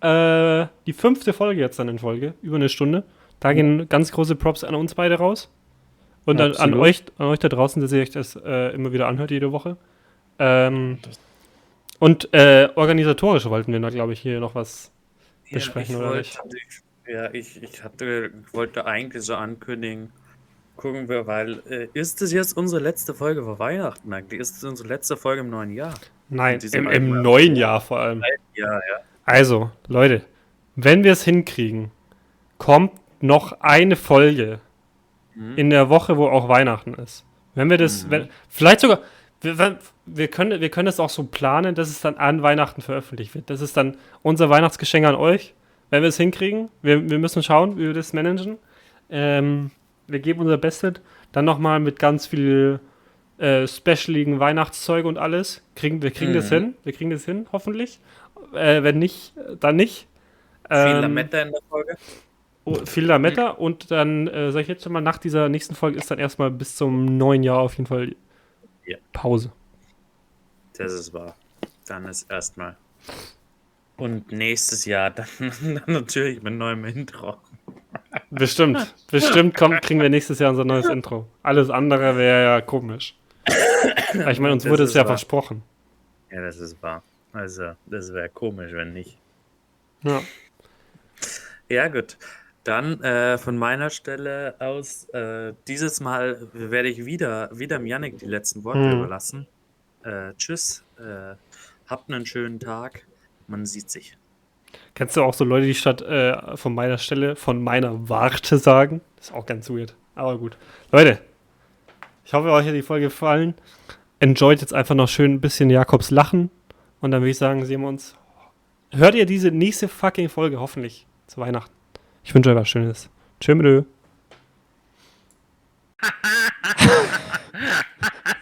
äh, die fünfte Folge jetzt dann in Folge, über eine Stunde. Da gehen ganz große Props an uns beide raus. Und an, an, euch, an euch da draußen, dass ihr euch das äh, immer wieder anhört, jede Woche. Ähm, und äh, organisatorisch wollten wir da, glaube ich, hier noch was besprechen, ich oder nicht? Ja, ich, ich hatte, wollte eigentlich so ankündigen, gucken wir, weil, äh, ist es jetzt unsere letzte Folge vor Weihnachten eigentlich? Ist es unsere letzte Folge im neuen Jahr? Nein, im, im neuen Jahr vor allem. Ja, ja. Also, Leute, wenn wir es hinkriegen, kommt noch eine Folge Mhm. in der Woche, wo auch Weihnachten ist. Wenn wir das, Mhm. wenn, vielleicht sogar, wir, wir, können, wir können das auch so planen, dass es dann an Weihnachten veröffentlicht wird. Das ist dann unser Weihnachtsgeschenk an euch, wenn wir es hinkriegen. Wir, wir müssen schauen, wie wir das managen. Ähm, wir geben unser Bestes. Dann nochmal mit ganz viel äh, specialigen Weihnachtszeug und alles. Kriegen, wir kriegen das Mhm. hin. Wir kriegen das hin, hoffentlich. Äh, wenn nicht, dann nicht. Viel Ähm, Lametta in der Folge? Oh, viel Lametta und dann, äh, sag ich jetzt schon mal, nach dieser nächsten Folge ist dann erstmal bis zum neuen Jahr auf jeden Fall Ja. Pause. Das ist wahr. Dann ist erstmal. Und nächstes Jahr dann, dann natürlich mit neuem Intro. Bestimmt, bestimmt kommt, kriegen wir nächstes Jahr unser neues Intro. Alles andere wäre ja komisch. Aber ich meine, uns Das wurde es ja wahr. versprochen. Ja, das ist wahr. Also, das wäre komisch, wenn nicht. Ja. Ja, gut. Dann äh, von meiner Stelle aus, äh, dieses Mal werde ich wieder, wieder dem Yannick die letzten Worte Mhm. überlassen. Äh, tschüss, äh, habt einen schönen Tag. Man sieht sich. Kennst du auch so Leute, die statt äh, von meiner Stelle von meiner Warte sagen? Das ist auch ganz weird. Aber gut. Leute, ich hoffe, euch hat die Folge gefallen. Enjoyt jetzt einfach noch schön ein bisschen Jakobs Lachen. Und dann würde ich sagen, sehen wir uns. Hört ihr diese nächste fucking Folge hoffentlich zu Weihnachten. Ich wünsche euch was Schönes. Tschö.